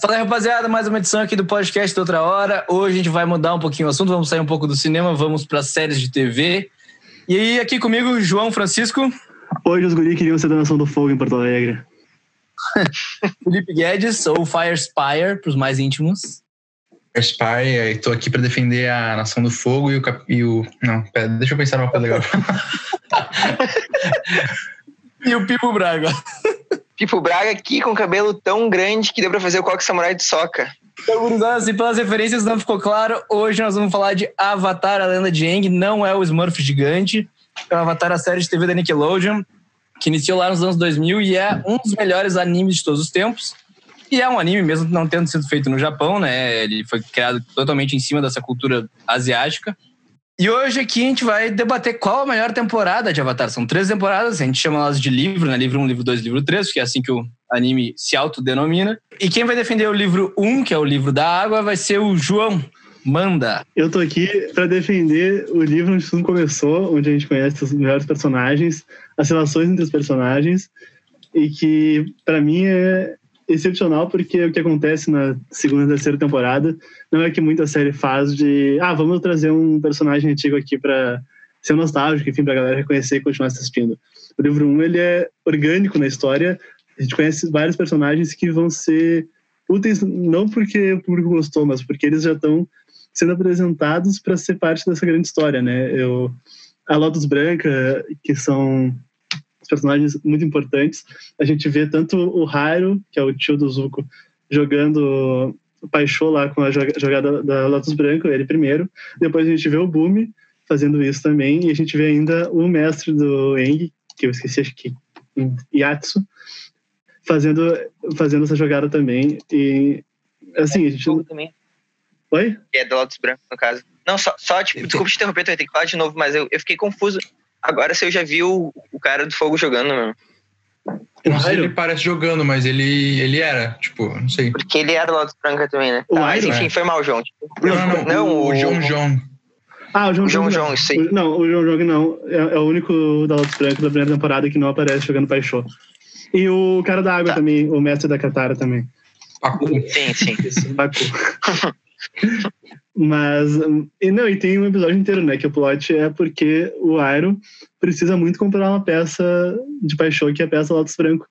Fala aí, rapaziada, mais uma edição aqui do podcast da Outra Hora. Hoje a gente vai mudar um pouquinho o assunto, vamos sair um pouco do cinema, vamos para séries de TV. E aí, aqui comigo, João Francisco. Hoje os guri queriam ser da Nação do Fogo em Porto Alegre. Felipe Guedes, ou Fire Spire, para os mais íntimos. Fire Spire, estou aqui para defender a Nação do Fogo e o, e o. Não, pera, deixa eu pensar numa coisa legal. e o Pipo Braga. Pipo Braga aqui com cabelo tão grande que deu pra fazer o coque samurai de soca. Então, pelas referências não ficou claro, hoje nós vamos falar de Avatar, a lenda de Aang. Não é o Smurf gigante, é o Avatar, a série de TV da Nickelodeon, que iniciou lá nos anos 2000 e é um dos melhores animes de todos os tempos. E é um anime, mesmo não tendo sido feito no Japão, né? Ele foi criado totalmente em cima dessa cultura asiática. E hoje aqui a gente vai debater qual a melhor temporada de Avatar. São três temporadas, a gente chama elas de livro, né? Livro 1, livro 2, livro 3, que é assim que o anime se autodenomina. E quem vai defender o livro 1, que é o livro da água, vai ser o João. Manda! Eu tô aqui para defender o livro onde tudo começou, onde a gente conhece os melhores personagens, as relações entre os personagens, e que para mim é excepcional porque o que acontece na segunda e terceira temporada não é que muita série faz de ah, vamos trazer um personagem antigo aqui para ser nostálgico, enfim, pra galera reconhecer e continuar assistindo. O livro 1, um, ele é orgânico na história, a gente conhece vários personagens que vão ser úteis não porque o público gostou, mas porque eles já estão sendo apresentados para ser parte dessa grande história, né? Eu, a Lotus Branca, que são personagens muito importantes. A gente vê tanto o Hyrule, que é o tio do Zuko, jogando o Paixô lá com a jogada da Lotus Branco, ele primeiro. Depois a gente vê o Bumi fazendo isso também. E a gente vê ainda o mestre do Eng, que eu esqueci, acho que Yatsu, fazendo, fazendo essa jogada também. E assim, a gente. Também. Oi? É da Lotus Branco, no caso. Não, só, só tipo, desculpa te interromper, eu tenho que falar de novo, mas eu, eu fiquei confuso Agora você já viu o cara do fogo jogando, mano. Não sei se ele parece jogando, mas ele, ele era, tipo, não sei. Porque ele era Lotus Branca também, né? O tá, mas enfim, é. foi mal, João. Tipo, não, não, não, não, o, o João João. Ah, o João João. João, sim. Não, o João João não. É, é, o único da Lotus Branca da primeira temporada que não aparece jogando Paixão. E o cara da água tá. também, o mestre da Katara também. Pacu. Sim, sim. Isso, Pacu. Mas, e não, e tem um episódio inteiro, né? Que o plot é porque o Iron precisa muito comprar uma peça de paixão, que é a peça Lotus Branco.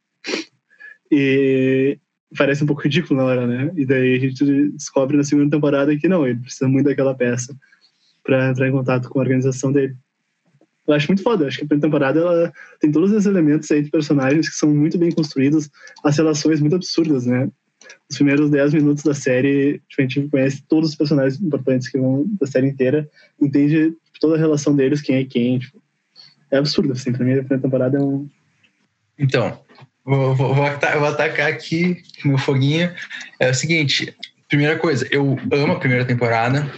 E parece um pouco ridículo na hora, né? E daí a gente descobre na segunda temporada que não, ele precisa muito daquela peça para entrar em contato com a organização dele. Eu acho muito foda, acho que a primeira temporada ela tem todos esses elementos aí de personagens que são muito bem construídos, as relações muito absurdas, né? Os primeiros 10 minutos da série, tipo, a gente conhece todos os personagens importantes que vão da série inteira, entende toda a relação deles, quem é quem. Tipo, é absurdo, assim, pra mim a primeira temporada é um. Então, vou, vou, vou, atacar, aqui meu foguinho. É o seguinte. Primeira coisa, eu amo a primeira temporada.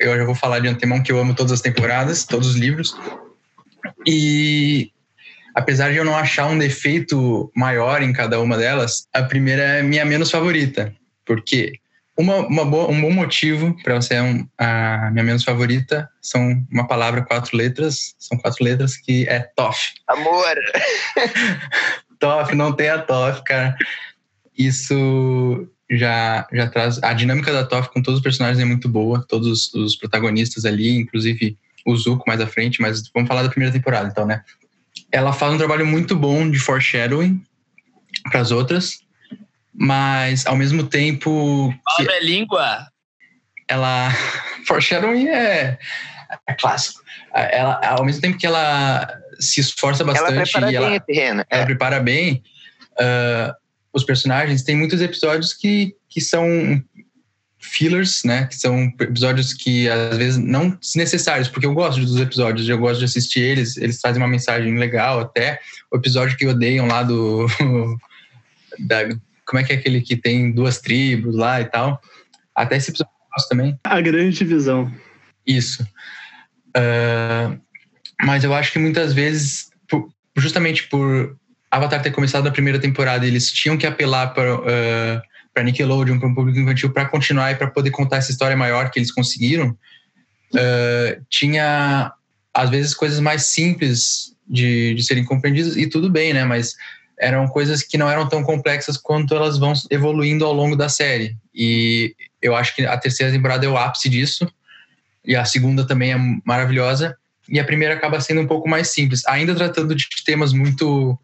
Eu já vou falar de antemão que eu amo todas as temporadas, todos os livros. E apesar de eu não achar um defeito maior em cada uma delas, a primeira é minha menos favorita, porque uma, uma boa, um bom motivo para ser um, a minha menos favorita são uma palavra, quatro letras, são quatro letras que é TOF. Amor! TOF, não tem a TOF, cara. Isso já, já traz. A dinâmica da TOF com todos os personagens é muito boa, todos os protagonistas ali, inclusive o Zuko mais à frente, mas vamos falar da primeira temporada, então, né? Ela faz um trabalho muito bom de foreshadowing para as outras, mas ao mesmo tempo. Fala é língua! Ela. foreshadowing é, é clássico. Ela, ao mesmo tempo que ela se esforça bastante. Ela prepara e ela, bem o terreno. Ela é. prepara bem. Uh, os personagens, tem muitos episódios que, que são fillers, né? Que são episódios que às vezes não necessários, porque eu gosto dos episódios, eu gosto de assistir eles, eles trazem uma mensagem legal até. O episódio que odeiam lá do. da, como é que é aquele que tem duas tribos lá e tal. Até esse episódio eu gosto também. A grande divisão. Isso. Uh, mas eu acho que muitas vezes, justamente por Avatar ter começado a primeira temporada, eles tinham que apelar para. Uh, para Nickelodeon, para um público infantil, para continuar e para poder contar essa história maior que eles conseguiram, uh, tinha às vezes coisas mais simples de, de serem compreendidas e tudo bem, né? Mas eram coisas que não eram tão complexas quanto elas vão evoluindo ao longo da série. E eu acho que a terceira temporada é o ápice disso, e a segunda também é maravilhosa, e a primeira acaba sendo um pouco mais simples, ainda tratando de temas muito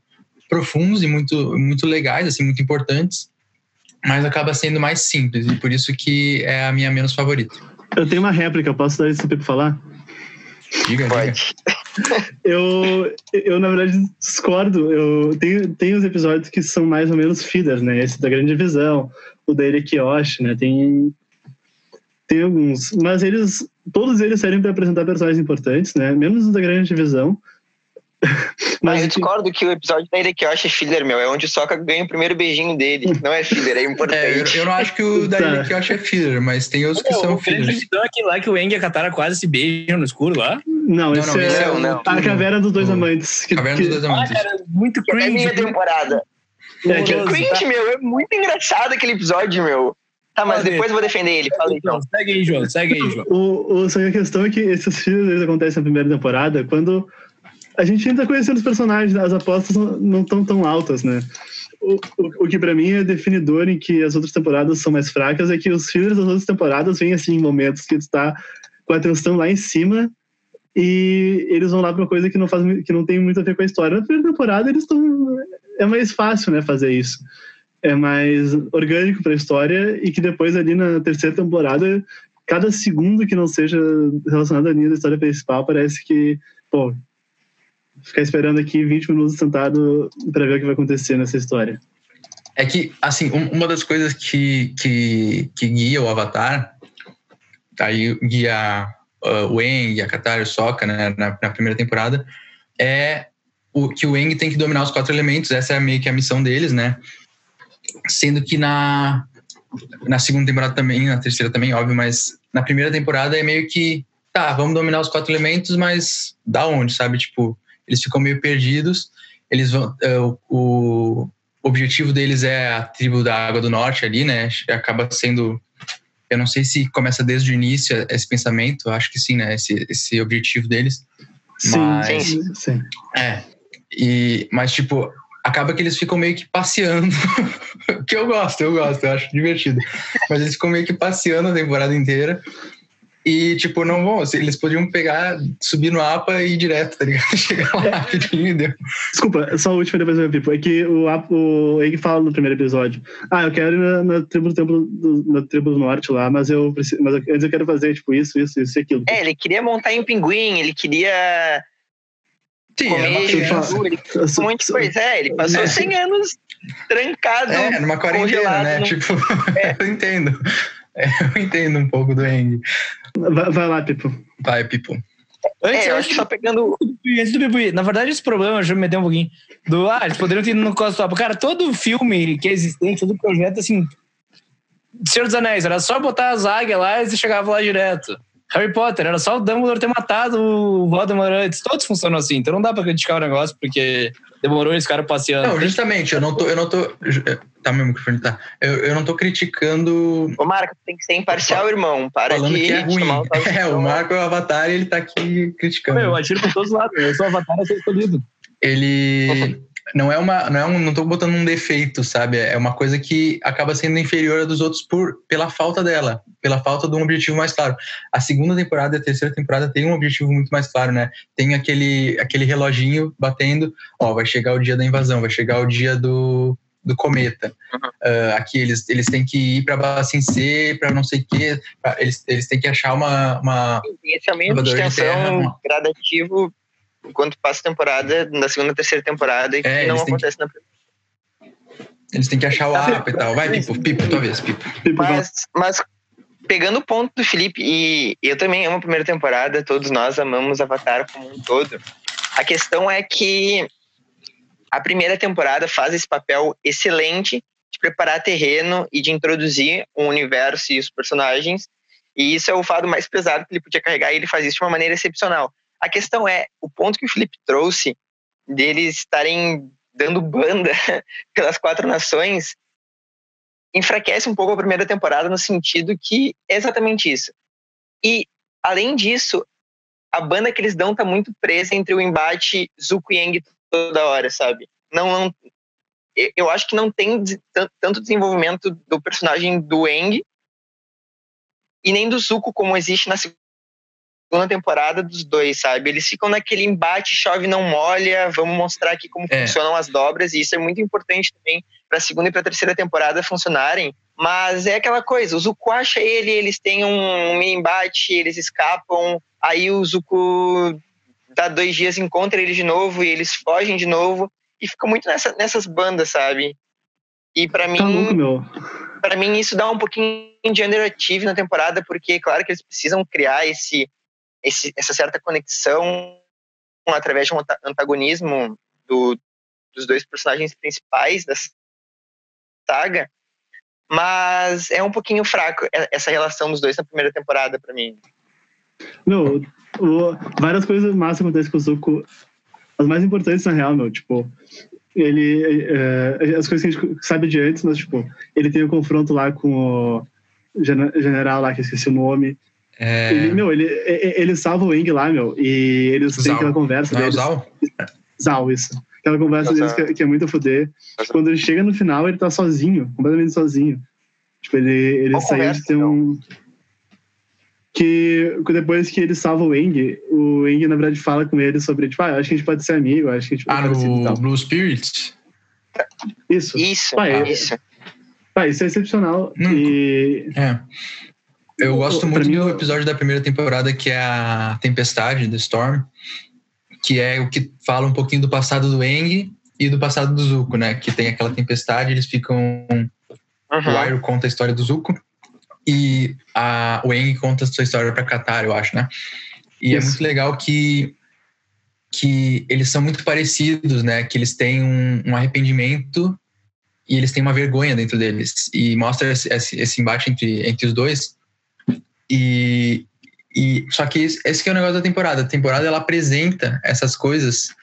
profundos e muito, muito legais, assim, muito importantes, mas acaba sendo mais simples, e por isso que é a minha menos favorita. Eu tenho uma réplica, posso dar isso para falar? Diga, Pode. diga. Eu, eu, na verdade, discordo. Eu tenho, tenho os episódios que são mais ou menos feeder, né? Esse da Grande Visão, o da Erekiyoshi, né? Tem, tem alguns. Mas eles, todos eles servem para apresentar personagens importantes, né? Menos o da Grande Divisão. Mas eu discordo que o episódio da Erekiyoshi é filler, meu. É onde o Sokka ganha o primeiro beijinho dele. Não é filler, é É, eu, importante. eu não acho que o da acho é filler, mas tem outros que Não, são fillers. é aquele lá que o Eng e a Katara quase se beijam no escuro lá. Não, Não, esse não, é, esse é o a Noturno. Caverna dos Dois O- Amantes. Que, Caverna dos Dois Ah, Amantes. cara, muito É a cringe. minha temporada. É, que- tá? Cringe, meu. É muito engraçado aquele episódio, meu. Tá, mas Pode. depois eu vou defender ele. Fala então. Então, segue aí, João. Segue aí, João. O, o, só que a questão é que esses filhos eles acontecem na primeira temporada quando a gente ainda tá conhecendo os personagens, as apostas não estão tão altas, né? O, o, o que pra mim é definidor em que as outras temporadas são mais fracas é que os fillers das outras temporadas vêm assim em momentos que tu tá com a atenção lá em cima e eles vão lá pra uma coisa que não faz que não tem muito a ver com a história. Na primeira temporada eles estão é mais fácil, né, fazer isso. É mais orgânico pra história e que depois ali na terceira temporada cada segundo que não seja relacionado à linha da história principal parece que, pô, ficar esperando aqui 20 minutos sentado para ver o que vai acontecer nessa história. É que, assim, um- uma das coisas que, que, que guia o Avatar, aí guia uh, o Aang, a Katara o Sokka né, na, na primeira temporada, é o, que o Aang tem que dominar os quatro elementos, essa é meio que a missão deles, né? Sendo que na, na segunda temporada também, na terceira também, óbvio, mas na primeira temporada é meio que, tá, vamos dominar os quatro elementos, mas da onde, sabe? Tipo, eles ficam meio perdidos, eles vão... uh, o, o objetivo deles é a tribo da Água do Norte ali, né? Acaba sendo. Eu não sei se começa desde o início esse pensamento, acho que sim, né? Esse, esse objetivo deles. Sim, Mas- sim, sim. É. E, mas, tipo, acaba que eles ficam meio que passeando. que eu gosto, eu gosto, eu acho divertido. Mas eles ficam meio que passeando a temporada inteira. E, tipo, não vão. Eles podiam pegar, subir no APA e ir direto, tá ligado? Chegar lá rapidinho e deu. Desculpa, só a última depois eu Pipo. É que o, Ap- o Egg fala no primeiro episódio. Ah, eu quero ir na, na tribo do templo do, na tribo do norte lá, mas eu preciso. Mas eu- antes eu quero fazer, tipo, isso, isso, isso e aquilo. É, ele queria montar em pinguim, ele queria Sim, é uma comer criança. chu, ele queria um monte de coisa. É, ele passou É. 100 anos trancado. É, numa quarentena, né? num- Tipo, eu entendo. É, eu entendo um pouco do Eng. Vai, vai lá, Pipo. Vai, Pipo. Antes, É, eu acho que só pegando. antes do Pipi, na verdade, esse problema, deixa eu me meter um pouquinho. Do, ah, eles poderiam ter ido no Costa Top. Cara, todo filme que é existente, todo projeto, assim. Senhor dos Anéis, era só botar as águias lá e você chegava lá direto. Harry Potter, era só o Dumbledore ter matado o Voldemort antes. Todos funcionam assim, então não dá pra criticar o negócio, porque demorou esse cara passeando. Não, justamente, eu não tô. Eu não tô tá, meu microfone tá. Eu, eu não tô criticando Ô, Marco, tem que ser imparcial, irmão. Para falando de que é ruim. o É, o. Marco é o Avatar e ele tá aqui criticando. Meu, eu atiro por todos os lados. Eu sou avatar, eu sou escolhido. ele não é uma não é um, não tô botando um defeito sabe? É uma coisa que acaba sendo inferior a dos outros por pela falta dela pela falta de um objetivo mais claro. A segunda temporada e a terceira temporada tem um objetivo muito mais claro né? Tem aquele aquele reloginho batendo ó vai chegar o dia da invasão vai chegar o dia do do cometa. Ah, aqui eles eles têm que ir para Bacin C para não sei o quê pra- eles eles têm que achar uma, uma esse aumento de Salvador de tensão terra. gradativo enquanto passa a temporada, na segunda, terceira temporada, e que É, não eles têm acontece na primeira. eles têm que achar o APA e tal vai Pipo Pipo tua vez Pipo. Mas, mas pegando o ponto do Felipe, e eu também amo a primeira temporada, todos nós amamos Avatar como um todo. A questão é que a primeira temporada faz esse papel excelente de preparar terreno e de introduzir o universo e os personagens. E isso é o fado mais pesado que ele podia carregar, e ele faz isso de uma maneira excepcional. A questão é, o ponto que o Felipe trouxe deles estarem dando banda pelas quatro nações enfraquece um pouco a primeira temporada no sentido que é exatamente isso. E, além disso, a banda que eles dão tá muito presa entre o embate Zuko e Aang toda hora, sabe? Não, não eu- acho que não tem tanto desenvolvimento do personagem do Eng e nem do Zuko como existe na segunda temporada dos dois, sabe? Eles ficam naquele embate, chove não molha, vamos mostrar aqui como É. funcionam as dobras, e isso é muito importante também para a segunda e para a terceira temporada funcionarem. Mas é aquela coisa, o Zuko acha ele, eles têm um mini embate, eles escapam, aí o Zuko dá dois dias, encontra ele de novo e eles fogem de novo, e fica muito nessa, nessas bandas, sabe? E para mim, Tá louco, meu. para mim isso dá um pouquinho de underachieve na temporada, porque claro que eles precisam criar esse, esse essa certa conexão através de um anta- antagonismo do, dos dois personagens principais da saga, mas é um pouquinho fraco essa relação dos dois na primeira temporada para mim. Meu, o- várias coisas massas acontecem com o Zuko. As mais importantes, na real, meu, tipo, ele. é, as coisas que a gente sabe de antes, mas, tipo, ele tem o confronto lá com o gene- general lá, que esqueci o nome. É, Ele, meu, ele, ele salva o Eng lá, meu, e eles têm Zal. aquela conversa não deles. Zal? Zal, isso. Aquela conversa Zal. deles que, é- que é muito a fuder. Quando ele chega no final, ele tá sozinho, completamente sozinho. Tipo, ele, ele Qual saiu de conversa, ter um. Que depois que ele salva o Eng, o Eng, na verdade, fala com ele sobre, tipo, ah, acho que a gente pode ser amigo, acho que a gente Ah, pode e no tal. Blue Spirit? Isso. Isso, Pai, é- isso. Pá, isso é excepcional. Não, E. É. Eu gosto muito mim, do episódio da primeira temporada, que é a Tempestade, The Storm, que é o que fala um pouquinho do passado do Eng e do passado do Zuko, né? Que tem aquela tempestade, eles ficam. O Uhum. Airo conta a história do Zuko e a, o Eng conta a sua história pra Katar, eu acho, né? E é Isso. muito legal que, que eles são muito parecidos, né? Que eles têm um, um arrependimento e eles têm uma vergonha dentro deles. E mostra esse, esse, esse embate entre, entre os dois. E, e só que esse, esse que é o negócio da temporada. A temporada ela apresenta essas coisas,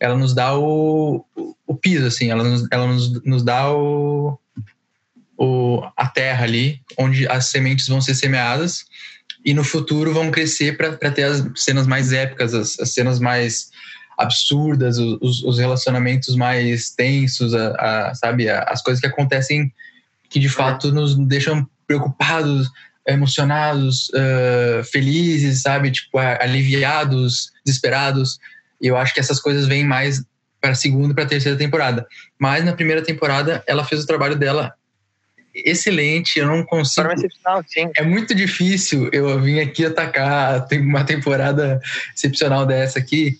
ela nos dá o, o, o piso, assim, ela nos, ela nos, nos dá o, o, a terra ali, onde as sementes vão ser semeadas e no futuro vão crescer para ter as cenas mais épicas, as, as cenas mais absurdas, os, os relacionamentos mais tensos, a, a, sabe, a, as coisas que acontecem que de fato nos deixam preocupados, emocionados, uh, felizes, sabe, tipo aliviados, desesperados. E eu acho que essas coisas vêm mais para a segunda e para a terceira temporada. Mas na primeira temporada ela fez o trabalho dela excelente. Eu não consigo. É muito difícil eu vir aqui atacar tem uma temporada excepcional dessa aqui,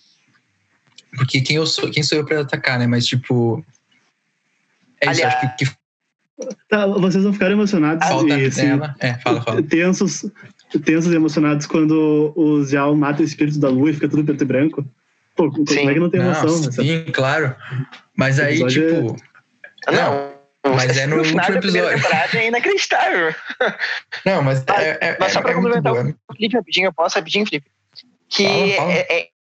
porque quem eu sou, quem sou eu para atacar, né? Mas tipo, é isso. Aliás- Acho que, que Tá, vocês vão ficar emocionados falta e assim. É, fala, fala. tensos, tensos e emocionados quando o Zhao mata o espírito da lua e fica tudo preto e branco. Pô, como Sim. é que não tem emoção? Não, nessa- sim, claro. Mas aí, é- tipo, Não, mas é no o final último episódio. temporada é inacreditável. não, mas Mas- é, é, mas só é- pra é complementar boa. Felipe, rapidinho, eu posso rapidinho, Felipe? Que Fala, fala. É,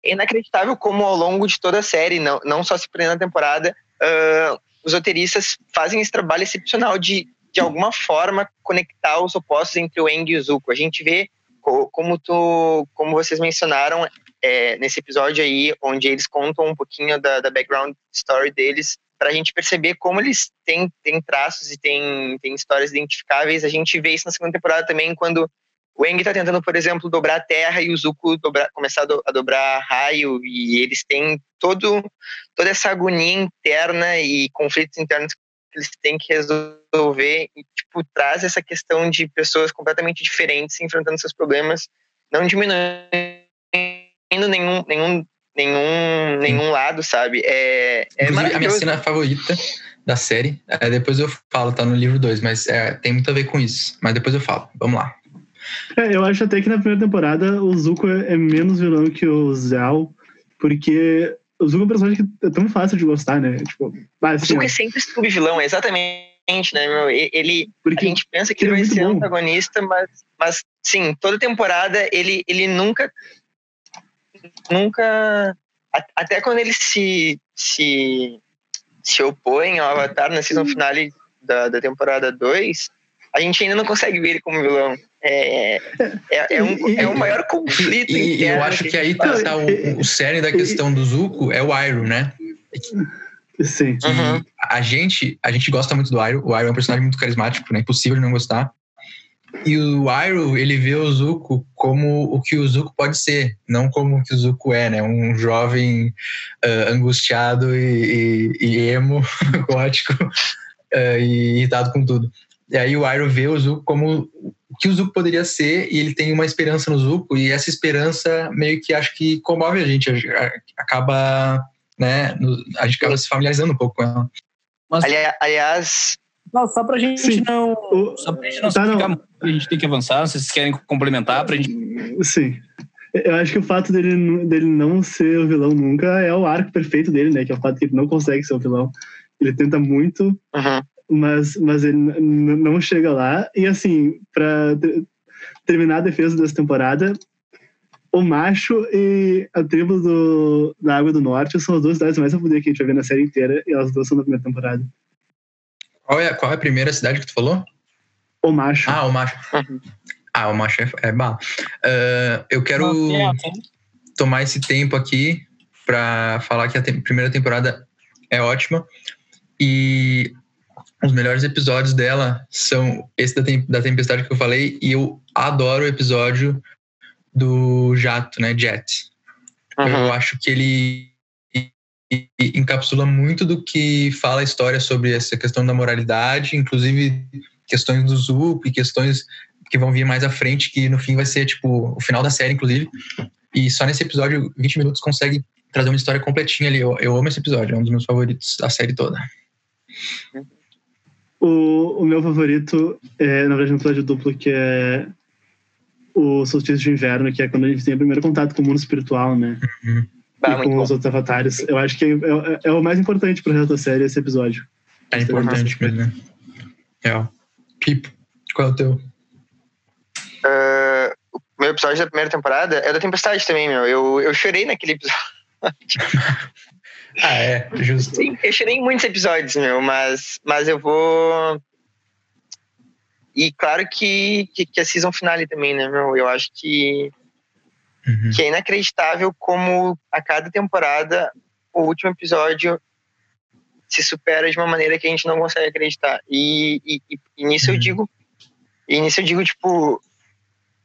é inacreditável como ao longo de toda a série, não, não só se prende na temporada, ah, os roteiristas fazem esse trabalho excepcional de, de alguma forma, conectar os opostos entre o Eng e o Zuko. A gente vê, co- como, tu, como vocês mencionaram é, nesse episódio aí, onde eles contam um pouquinho da, da background story deles, para a gente perceber como eles têm, têm traços e têm, têm histórias identificáveis. A gente vê isso na segunda temporada também, quando o Eng tá tentando, por exemplo, dobrar a terra e o Zuko dobrar, começar a, do- a dobrar raio e eles têm todo, toda essa agonia interna e conflitos internos que eles têm que resolver e, tipo, traz essa questão de pessoas completamente diferentes enfrentando seus problemas, não diminuindo nenhum, nenhum, nenhum, nenhum lado, sabe? É, é a minha cena favorita da série, é, depois eu falo, tá no livro 2, mas é, tem muito a ver com isso. Mas depois eu falo. Vamos lá. É, eu acho até que na primeira temporada o Zuko é é menos vilão que o Zhao, porque o Zuko é um personagem que é tão fácil de gostar, né? Tipo, ah, O assim, Zuko ó, é sempre subvilão, exatamente, né, meu? Ele, a porque gente pensa que ele é vai ser bom. antagonista, mas, mas sim, toda temporada ele, ele nunca. Nunca. a- Até quando ele se, se, se opõe ao Avatar na season finale da, da temporada 2, a gente ainda não consegue ver ele como vilão. É, é, é, um, é o maior conflito E, e eu acho que aí tá, tá o, o cerne da questão do Zuko é o Iroh, né? Sim. Uhum. A gente, a gente gosta muito do Iroh. O Iroh é um personagem muito carismático, né? Impossível de não gostar. E o Iroh, ele vê o Zuko como o que o Zuko pode ser, não como o que o Zuko é, né? Um jovem uh, angustiado e, e, e emo, gótico uh, e irritado com tudo. E aí o Iroh vê o Zuko como o que o Zuko poderia ser e ele tem uma esperança no Zuko e essa esperança meio que acho que comove a gente, acaba, né, a gente acaba se familiarizando um pouco com ela. Mas, aliás, não, só pra gente Sim. não. Só pra gente não tá, ficar muito, a gente tem que avançar. Se vocês querem complementar pra gente. Sim. Eu acho que o fato dele, dele não ser o vilão nunca é o arco perfeito dele, né? Que é o fato que ele não consegue ser o vilão. Ele tenta muito, uhum. Mas, mas ele não chega lá. E assim, pra terminar a defesa dessa temporada, o macho e a tribo do, da Água do Norte são as duas cidades mais a poder que a gente vai ver na série inteira, e elas duas são da primeira temporada. Qual é, qual é a primeira cidade que tu falou? O Macho. Ah, o Macho. ah, o Macho é, é bala. Uh, eu quero tomar esse tempo aqui para falar que a te primeira temporada é ótima e os melhores episódios dela são esse da, tem da Tempestade que eu falei e eu adoro o episódio do Jato, né, Jet. Uhum. Eu acho que ele encapsula muito do que fala a história sobre essa questão da moralidade, inclusive questões do Zup questões que vão vir mais à frente, que no fim vai ser tipo o final da série, inclusive. E só nesse episódio, 20 minutos, consegue trazer uma história completinha ali. Eu, eu amo esse episódio, é um dos meus favoritos da série toda. O, o meu favorito é, na verdade, um episódio duplo, que é o Solstício de Inverno, que é quando a gente tem o primeiro contato com o mundo espiritual, né? Uhum e com os outros avatares. Eu acho que é, é, é o mais importante pro resto da série esse episódio. É importante mesmo, né? É. Pipo, qual é o teu? Uh, o meu episódio da primeira temporada é da Tempestade também, meu. Eu, eu chorei naquele episódio. ah, é, justo. Sim, eu chorei em muitos episódios, meu, mas, mas eu vou. E claro que, que, que a season finale também, né, meu? Eu acho que Uhum. Que é inacreditável como a cada temporada o último episódio se supera de uma maneira que a gente não consegue acreditar. E, e, e nisso uhum. eu digo, e nisso eu digo, tipo,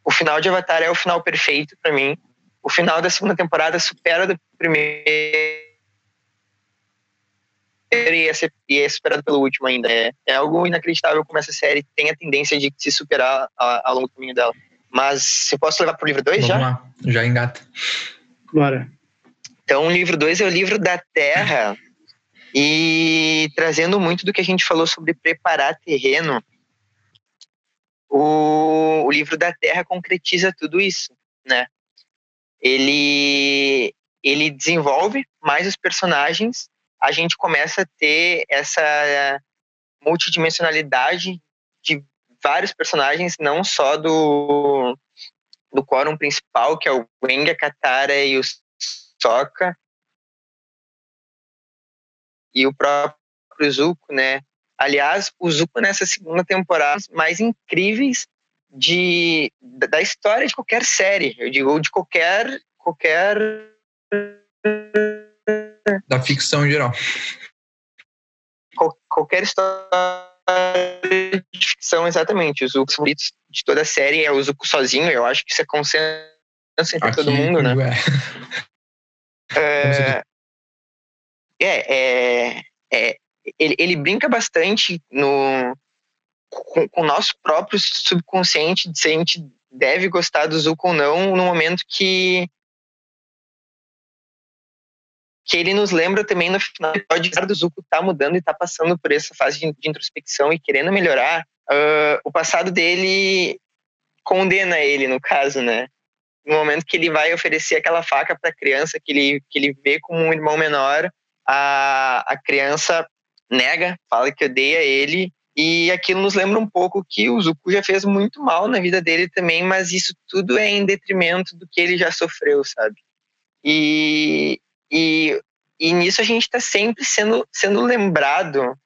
o final de Avatar é o final perfeito para mim. O final da segunda temporada supera do primeiro e é, e é superado pelo último ainda. É, é algo inacreditável como essa série tem a tendência de se superar ao longo do caminho dela. Mas se posso levar para o livro 2 já? Lá. Já engata. Bora. Então, o livro 2 é o livro da Terra. E trazendo muito do que a gente falou sobre preparar terreno, o, o livro da Terra concretiza tudo isso, né? Ele, ele desenvolve mais os personagens, a gente começa a ter essa multidimensionalidade de vários personagens, não só do, do quórum principal, que é o Wenga, Katara e o Sokka, e o próprio Zuko, né? Aliás, o Zuko nessa segunda temporada mais incríveis de da história de qualquer série, eu digo de qualquer qualquer da ficção em geral. Qual, qualquer história de ficção, exatamente. Os Zuko favoritos de toda a série é o Zuko sozinho, eu acho que isso é consenso entre Aqui, todo mundo, né? É. É, é, é, ele, ele brinca bastante no, com, com, o nosso próprio subconsciente de se a gente deve gostar do Zuko ou não, no momento que que ele nos lembra também no final do episódio do Zuko tá mudando e tá passando por essa fase de, de introspecção e querendo melhorar. Uh, o passado dele condena ele, no caso, né? No momento que ele vai oferecer aquela faca para a criança que ele, que ele vê como um irmão menor, a, a criança nega, fala que odeia ele e aquilo nos lembra um pouco que o Zuko já fez muito mal na vida dele também, mas isso tudo é em detrimento do que ele já sofreu, sabe? E, e, e nisso a gente está sempre sendo, sendo lembrado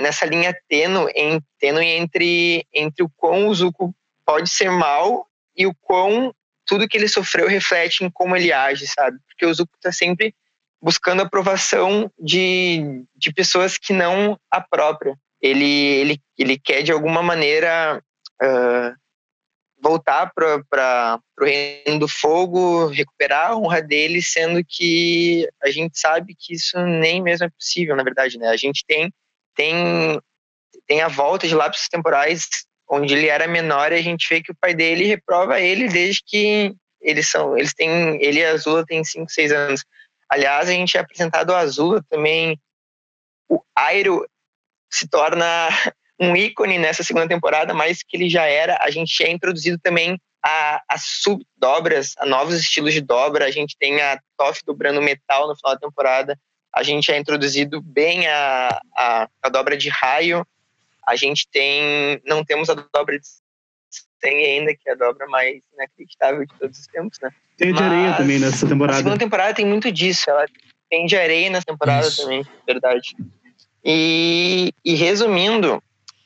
nessa linha tênue, tênue entre, entre o quão o Zuko pode ser mal e o quão tudo que ele sofreu reflete em como ele age, sabe? Porque o Zuko está sempre buscando aprovação de, de pessoas que não a própria. Ele, ele, ele quer, de alguma maneira, uh, voltar para o reino do fogo, recuperar a honra dele, sendo que a gente sabe que isso nem mesmo é possível, na verdade, né? A gente tem tem tem a volta de lápis temporais onde ele era menor e a gente vê que o pai dele reprova ele desde que eles são eles têm ele e a Azula têm 5, 6 anos. Aliás, a gente é apresentado a Azula também o Airo se torna um ícone nessa segunda temporada, mais que ele já era. A gente é introduzido também a, a subdobras, a novos estilos de dobra. A gente tem a Toff dobrando metal no final da temporada. A gente é introduzido bem a, a, a dobra de raio. A gente tem. Não temos a dobra de tem ainda, que é a dobra mais inacreditável de todos os tempos, né? Tem de areia também nessa temporada. A segunda temporada tem muito disso. Ela tem de areia nessa temporada Isso. também, verdade. E, e resumindo,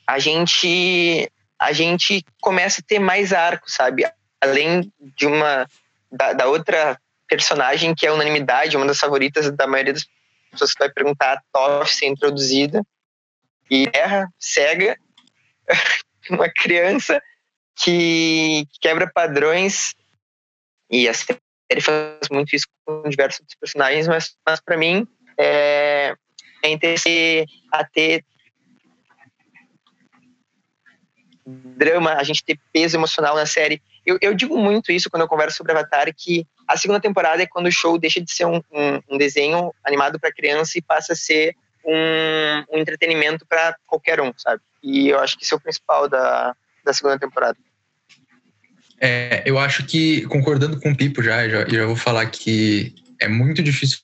a gente a gente começa a ter mais arco, sabe? Além de uma da, da, outra personagem que é unanimidade, uma das favoritas da maioria das pessoas que vai perguntar a Toff ser introduzida e erra, cega, uma criança que, que quebra padrões e a série faz muito isso com diversos personagens, mas, mas para mim é, é interessante a ter drama, a gente ter peso emocional na série. Eu, eu, digo muito isso quando eu converso sobre Avatar, que a segunda temporada é quando o show deixa de ser um, um, um desenho animado para criança e passa a ser um, um entretenimento para qualquer um, sabe? E eu acho que isso é o principal da, da segunda temporada. É, eu acho que, concordando com o Pipo já, já, já vou falar que é muito difícil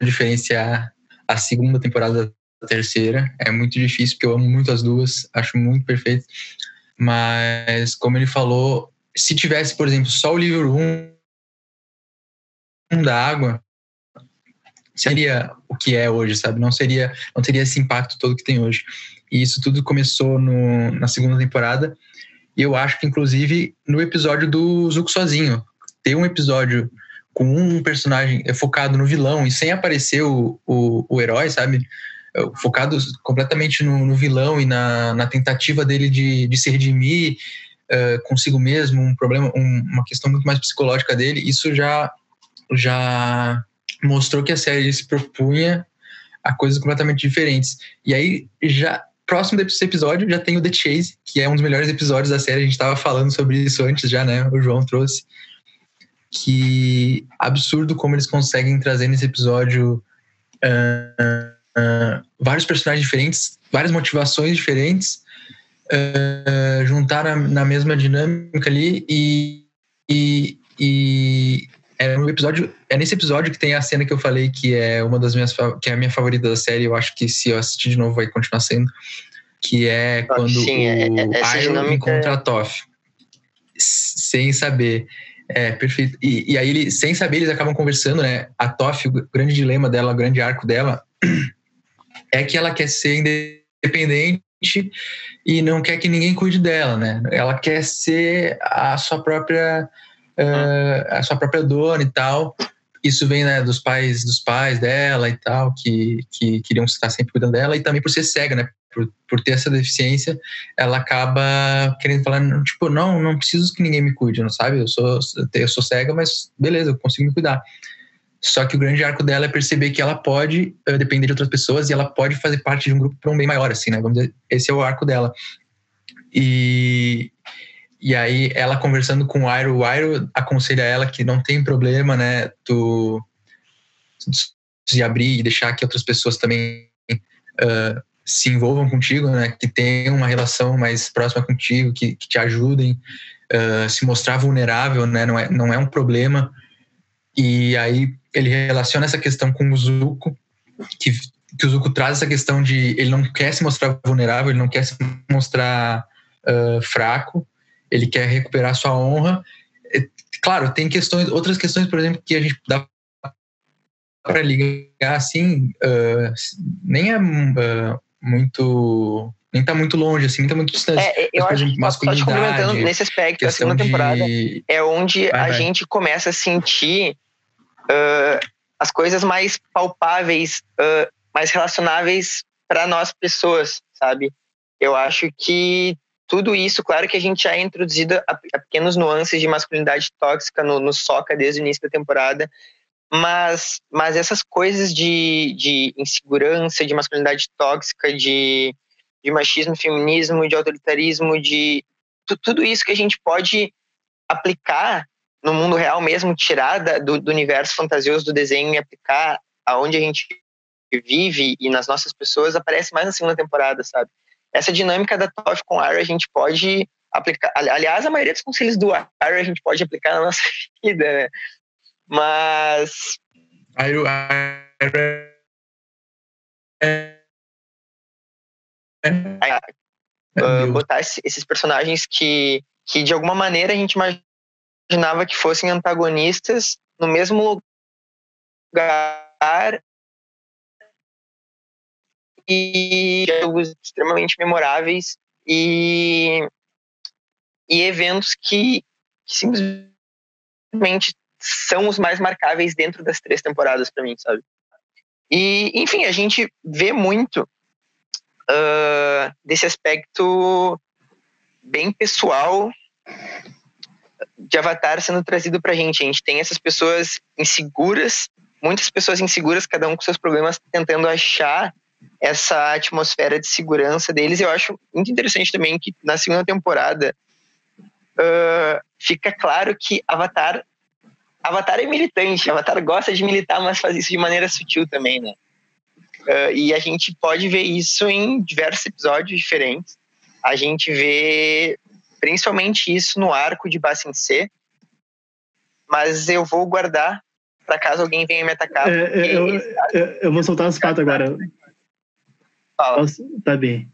diferenciar a segunda temporada da terceira. É muito difícil, porque eu amo muito as duas, acho muito perfeito. Mas, como ele falou, se tivesse, por exemplo, só o livro 1 um da água, seria o que é hoje, sabe? Não seria, não teria esse impacto todo que tem hoje. E isso tudo começou no, na segunda temporada. E eu acho que, inclusive, no episódio do Zuko sozinho, tem um episódio com um personagem focado no vilão e sem aparecer o, o, o herói, sabe? Focado completamente no, no vilão e na, na, tentativa dele de, de se redimir uh, consigo mesmo, um problema, um, uma questão muito mais psicológica dele, isso já, já mostrou que a série se propunha a coisas completamente diferentes. E aí, já próximo desse episódio, já tem o The Chase, que é um dos melhores episódios da série, a gente estava falando sobre isso antes já, né? O João trouxe. Que absurdo como eles conseguem trazer nesse episódio. Uh, uh, vários personagens diferentes, várias motivações diferentes, uh, juntar na, na, mesma dinâmica ali e, e, e é um episódio é nesse episódio que tem a cena que eu falei que é uma das minhas que é a minha favorita da série eu acho que se eu assistir de novo vai continuar sendo que é quando Sim, é, o é, Iron encontra a Toff sem saber é, perfeito. E, e, aí, ele, sem saber, eles acabam conversando, né? A Toff, o grande dilema dela, o grande arco dela, é que ela quer ser independente e não quer que ninguém cuide dela, né? Ela quer ser a sua própria uh, a sua própria dona e tal. Isso vem né, dos pais dos pais dela e tal, que, que queriam estar sempre cuidando dela e também por ser cega, né? Por, por ter essa deficiência, ela acaba querendo falar, tipo, não, não preciso que ninguém me cuide, não sabe? Eu sou, eu sou cega, mas beleza, eu consigo me cuidar. Só que o grande arco dela é perceber que ela pode uh, depender de outras pessoas e ela pode fazer parte de um grupo para um bem maior, assim, né? Vamos dizer, esse é o arco dela. E, e aí ela conversando com o Airo, o Airo aconselha ela que não tem problema, né? Tu, tu se abrir e deixar que outras pessoas também uh, se envolvam contigo, né? Que tenham uma relação mais próxima contigo, que, que te ajudem, uh, se mostrar vulnerável, né? Não é, não é um problema. E aí ele relaciona essa questão com o Zuko, que, que o Zuko traz essa questão de ele não quer se mostrar vulnerável, ele não quer se mostrar uh, fraco, ele quer recuperar sua honra. É, claro, tem questões, outras questões, por exemplo, que a gente dá para ligar assim, uh, nem é uh, muito nem tá muito longe, assim, nem tá muito distante. É, eu acho que só te complementando nesse aspecto, a segunda temporada de... é onde vai, a vai. gente começa a sentir uh, as coisas mais palpáveis, uh, mais relacionáveis para nós pessoas, sabe? Eu acho que tudo isso, claro que a gente já é introduzido a, a pequenos nuances de masculinidade tóxica no, no Soca desde o início da temporada, mas, mas essas coisas de, de insegurança, de masculinidade tóxica, de, de machismo, feminismo, de autoritarismo, de tudo isso que a gente pode aplicar no mundo real mesmo, tirar da, do, do, universo fantasioso do desenho e aplicar aonde a gente vive e nas nossas pessoas, aparece mais na segunda temporada, sabe? Essa dinâmica da Toff com Arya a gente pode aplicar. Aliás, a maioria dos conselhos do Arya a gente pode aplicar na nossa vida, né? Mas. Arya. É... Uh, botar esses personagens que, que de alguma maneira a gente imaginava que fossem antagonistas no mesmo lugar e jogos extremamente memoráveis e, e eventos que, que simplesmente são os mais marcáveis dentro das três temporadas para mim, sabe? E, enfim, a gente vê muito uh, desse aspecto bem pessoal de Avatar sendo trazido pra gente. A gente tem essas pessoas inseguras, muitas pessoas inseguras, cada um com seus problemas, tentando achar essa atmosfera de segurança deles. Eu acho muito interessante também que na segunda temporada uh, fica claro que Avatar Avatar é militante, Avatar gosta de militar, mas faz isso de maneira sutil também, né? Uh, e a gente pode ver isso em diversos episódios diferentes. A gente vê principalmente isso no arco de Bassin C, mas eu vou guardar para caso alguém venha me atacar. É, eu, eu, eu, vou soltar as patas agora. Fala. Tá bem.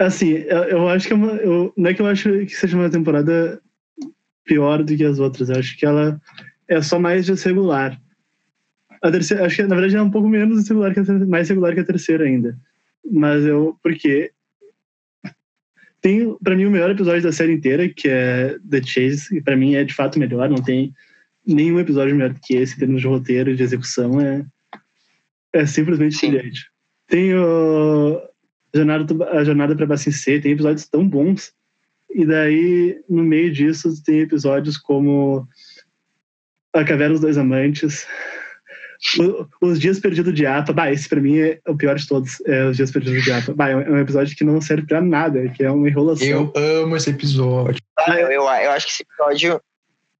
Assim, eu, eu acho que é uma, eu, não é que eu acho que seja uma temporada pior do que as outras. Eu acho que ela é só mais desregular. A terceira, acho que na verdade é um pouco menos regular que a, mais regular que a terceira ainda. Mas eu, porque tem para mim o melhor episódio da série inteira, que é The Chase, que para mim é de fato melhor, não tem nenhum episódio melhor que esse em termos de roteiro, de execução, é é simplesmente brilhante. Tem o jornada, a jornada para Bassin C, tem episódios tão bons. E daí no meio disso tem episódios como A Caverna dos Dois Amantes, os Dias Perdidos de Apa, bah, esse pra mim é o pior de todos, é Os Dias Perdidos de Apa. Bah, é um episódio que não serve pra nada, que é uma enrolação. Eu amo esse episódio. Ah, eu, eu, eu acho que esse episódio...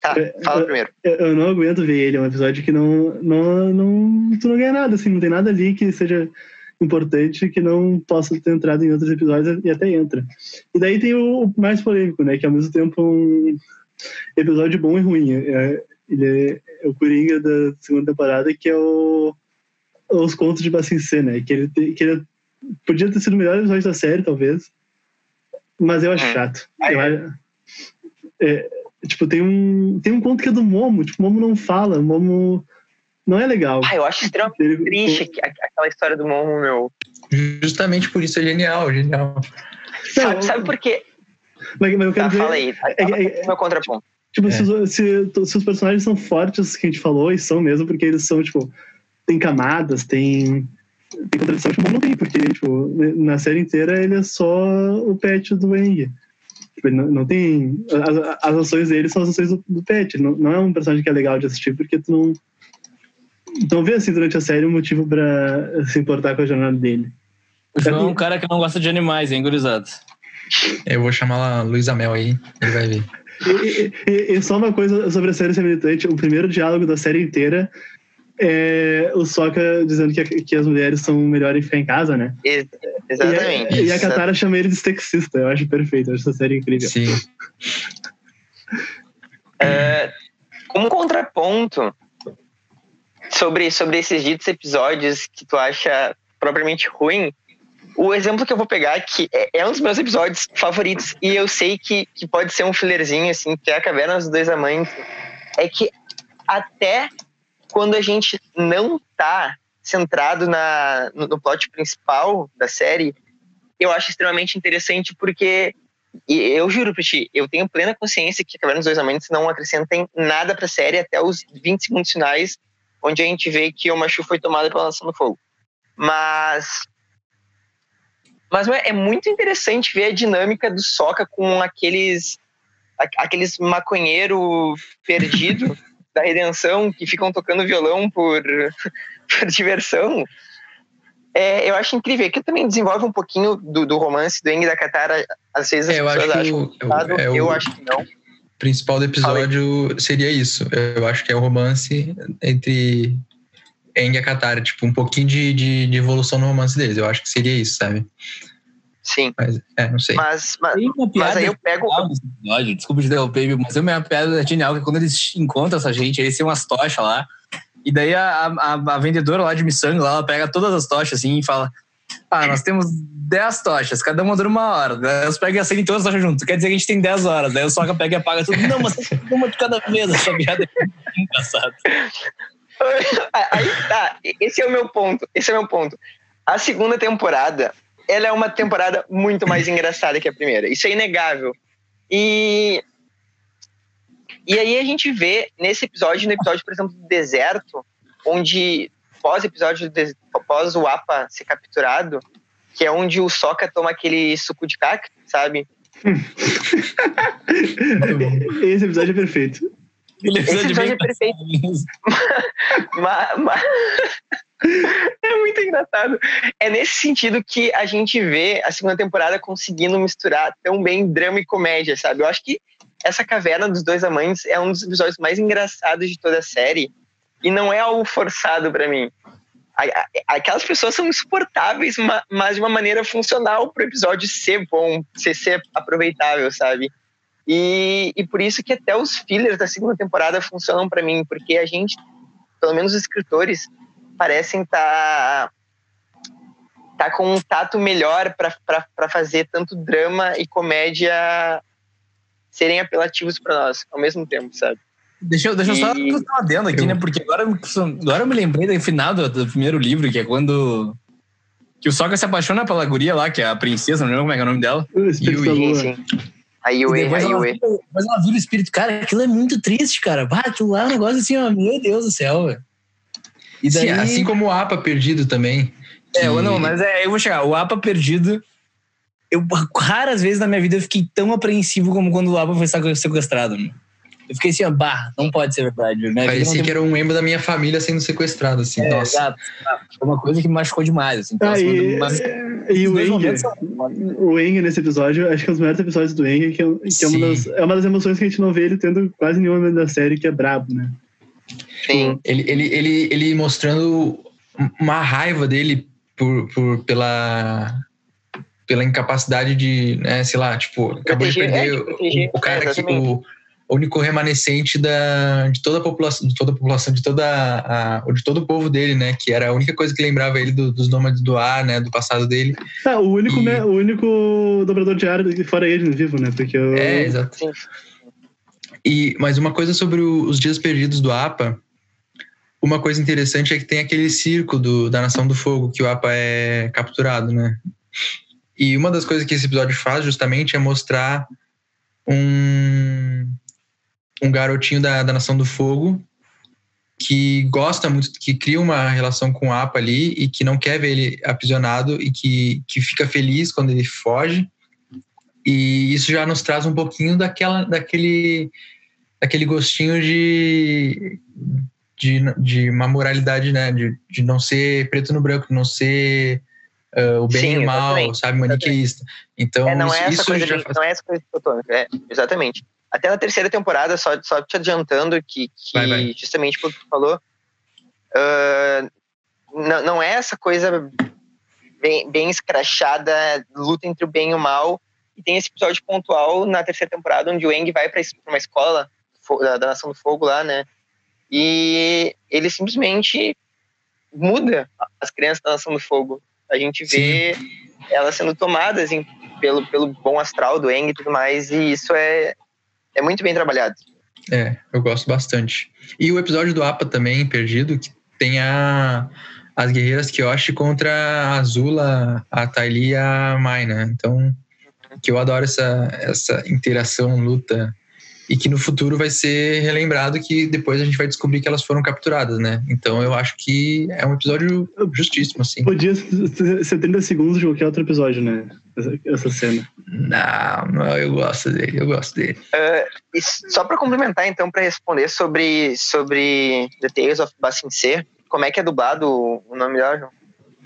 Tá, é, fala primeiro. Eu, eu, não aguento ver ele, é um episódio que não, não, não... Tu não ganha nada, assim, não tem nada ali que seja importante que não possa ter entrado em outros episódios e até entra. E daí tem o mais polêmico, né, que é ao mesmo tempo um episódio bom e ruim. É, ele é o Coringa da segunda temporada, que é o os contos de Bacincê, né? Que ele, que ele podia ter sido o melhor episódio da série, talvez, mas eu acho hum. chato. Eu, é, tipo, tem um, tem um conto que é do Momo, tipo, o Momo não fala, o Momo não é legal. Ah, eu acho extremamente ele, triste aquela história do Momo, meu. Justamente por isso é genial, genial. Não, sabe, sabe por quê? Mas, mas eu quero tá, dizer, fala aí, tá, é, é, é, meu contraponto. Tipo, é. se, se, se, os personagens são fortes, que a gente falou, e são mesmo, porque eles são, tipo, tem camadas, tem, tem contradição, tipo, não tem, porque, tipo, na série inteira ele é só o pet do Eng. Tipo, não, não tem. As, as, ações dele são as ações do, do pet. Não, não é um personagem que é legal de assistir, porque tu não. Não vê assim durante a série um motivo pra se importar com a jornada dele. O João é um cara que não gosta de animais, hein, gurizada? Eu vou chamar lá Luísa Mel aí, ele vai ver. E, e, e, só uma coisa sobre a série ser militante: o primeiro diálogo da série inteira é o Soca dizendo que, que as mulheres são melhor em ficar em casa, né? exatamente. E a, e a Katara chama ele de sexista. Eu acho perfeito, eu acho essa série incrível. Sim. É, como contraponto sobre, sobre esses ditos episódios que tu acha propriamente ruim, o exemplo que eu vou pegar, que é, é, um dos meus episódios favoritos, e eu sei que, que pode ser um filerzinho, assim, que é a Caverna dos Dois Amantes, é que até quando a gente não tá centrado na, no, no plot principal da série, eu acho extremamente interessante porque e eu juro pra ti, eu tenho plena consciência que a Caverna dos Dois Amantes não acrescenta nada pra série até os 20 segundos finais, onde a gente vê que o Machu foi tomado pela Nação do Fogo. Mas mas é muito interessante ver a dinâmica do Soca com aqueles aqueles maconheiro perdido da redenção que ficam tocando violão por, por diversão. É, eu acho incrível, que também desenvolve um pouquinho do, do romance do Eng da Katara. Às vezes as É, eu pessoas acho que acham o- complicado, é o- eu acho que não. principal do episódio seria isso. Eu acho que é o romance entre Aang e a Katara, tipo, um pouquinho de, de, de evolução no romance deles. Eu acho que seria isso, sabe? Sim, Mas, é, não sei. mas, mas, mas aí eu pego. episódio, desculpa te interromper, mas é uma piada genial que quando eles encontram essa gente, eles têm umas tochas lá, e daí a, a, a vendedora lá de miçanga, lá, ela pega todas as tochas assim e fala: Ah, nós temos 10 tochas, cada uma dura uma hora. Daí Elas pegam e acendem todas as tochas junto. Quer dizer que a gente tem 10 horas. Daí o Soca pega e apaga tudo. Não, mas tem uma de cada vez. Essa piada é muito engraçada. Aí esse é o meu ponto. Esse é o meu ponto. A segunda temporada, ela é uma temporada muito mais engraçada que a primeira. Isso é inegável. E e aí a gente vê nesse episódio, no episódio, por exemplo, do deserto, onde pós episódio pós o Apa ser capturado, que é onde o Sokka toma aquele suco de cacto, sabe? Esse episódio é perfeito. Esse bem é perfeito. passado. Ma- ma- é muito engraçado. É nesse sentido que a gente vê a segunda temporada conseguindo misturar tão bem drama e comédia, sabe? Eu acho que essa caverna dos dois amantes é um dos episódios mais engraçados de toda a série e não é algo forçado pra mim. Aquelas pessoas são insuportáveis, ma- mas de uma maneira funcional pro episódio ser bom, ser, ser aproveitável, sabe? E, e por isso que até os fillers da segunda temporada funcionam pra mim, porque a gente, pelo menos os escritores, parecem estar tá com um tato melhor para fazer tanto drama e comédia serem apelativos para nós ao mesmo tempo, sabe? Deixa eu, deixa eu só E- fazer uma adendo aqui, né? Porque agora, agora eu me lembrei do final do, do primeiro livro, que é quando. Que o Sokka se apaixona pela guria lá, que é a princesa, não lembro como é, que é o nome dela. Da Yui, lua. Sim, sim. E a depois ela, Yue. vira- depois ela vira o espírito. Cara, aquilo é muito triste, cara. Bah, aquilo lá é um negócio assim, ó, meu Deus do céu, velho. E daí. Sim, assim como o APA perdido também. É, que- eu não, mas é, eu vou chegar. O APA perdido. Eu, raras vezes na minha vida eu fiquei tão apreensivo como quando o APA foi sequ- sequestrado. Mano. Eu fiquei assim, bah, não pode ser verdade. Minha Parecia tem- que era um membro da minha família sendo sequestrado, assim. É, nossa. exato. Foi uma coisa que me machucou demais. Assim, então, Ah, assim, e, mas, e o dois Eng, momentos são- o Eng nesse episódio, acho que é um dos melhores episódios do Eng, que, é, que é, uma das, é uma das emoções que a gente não vê ele tendo quase nenhum momento da série, que é brabo, né? Sim, Ele, ele, ele, ele mostrando uma raiva dele por, por, pela, pela incapacidade de, né, sei lá, tipo, acabou de Proteger, é, perder de proteger, o, o cara é, que o, o único remanescente da, de toda a população, de toda a população, de toda a, ou de todo o povo dele, né, que era a única coisa que lembrava ele do- dos nômades do ar, né, do passado dele. Ah, o único, E- me- o único dobrador de ar fora ele no vivo, né? Porque o, É, exato. E, mas uma coisa sobre o- os dias perdidos do APA, uma coisa interessante é que tem aquele circo do, da Nação do Fogo, que o APA é capturado, né? E uma das coisas que esse episódio faz justamente é mostrar um, um garotinho da, da Nação do Fogo que gosta muito, que cria uma relação com o APA ali e que não quer ver ele aprisionado e que, que fica feliz quando ele foge. E isso já nos traz um pouquinho daquela, daquele, daquele gostinho de, de, de uma moralidade, né? De, de não ser preto no branco, de não ser ah, o bem Sim, e o mal, sabe? Maniqueísta. Então, É, não, isso, é essa isso coisa já bem- faz. não é essa coisa tô. É, exatamente. Até na terceira temporada, só, só te adiantando que, que Vai, vai. justamente o que tu falou, ah, não, não é essa coisa bem, bem escrachada, luta entre o bem e o mal. E tem esse episódio pontual na terceira temporada, onde o Eng vai para uma escola da, da Nação do Fogo lá, né? E ele simplesmente muda as crianças da Nação do Fogo. A gente vê elas sendo tomadas em- pelo, pelo bom astral do Eng e tudo mais, e isso é, é muito bem trabalhado. É, eu gosto bastante. E o episódio do APA também, Perdido, que tem a, as guerreiras Kyoshi contra a Azula, a Thaili e a Mai, né? Então, que eu adoro essa, essa interação, luta. E que no futuro vai ser relembrado que depois a gente vai descobrir que elas foram capturadas, né? Então eu acho que é um episódio justíssimo, assim. Podia ser 30 segundos de qualquer outro episódio, né? Essa, cena. Não, não, eu gosto dele, eu gosto dele. Uh, só para complementar, então, para responder sobre, sobre The Tales of Bassin C, como é que é dublado o nome dela, João?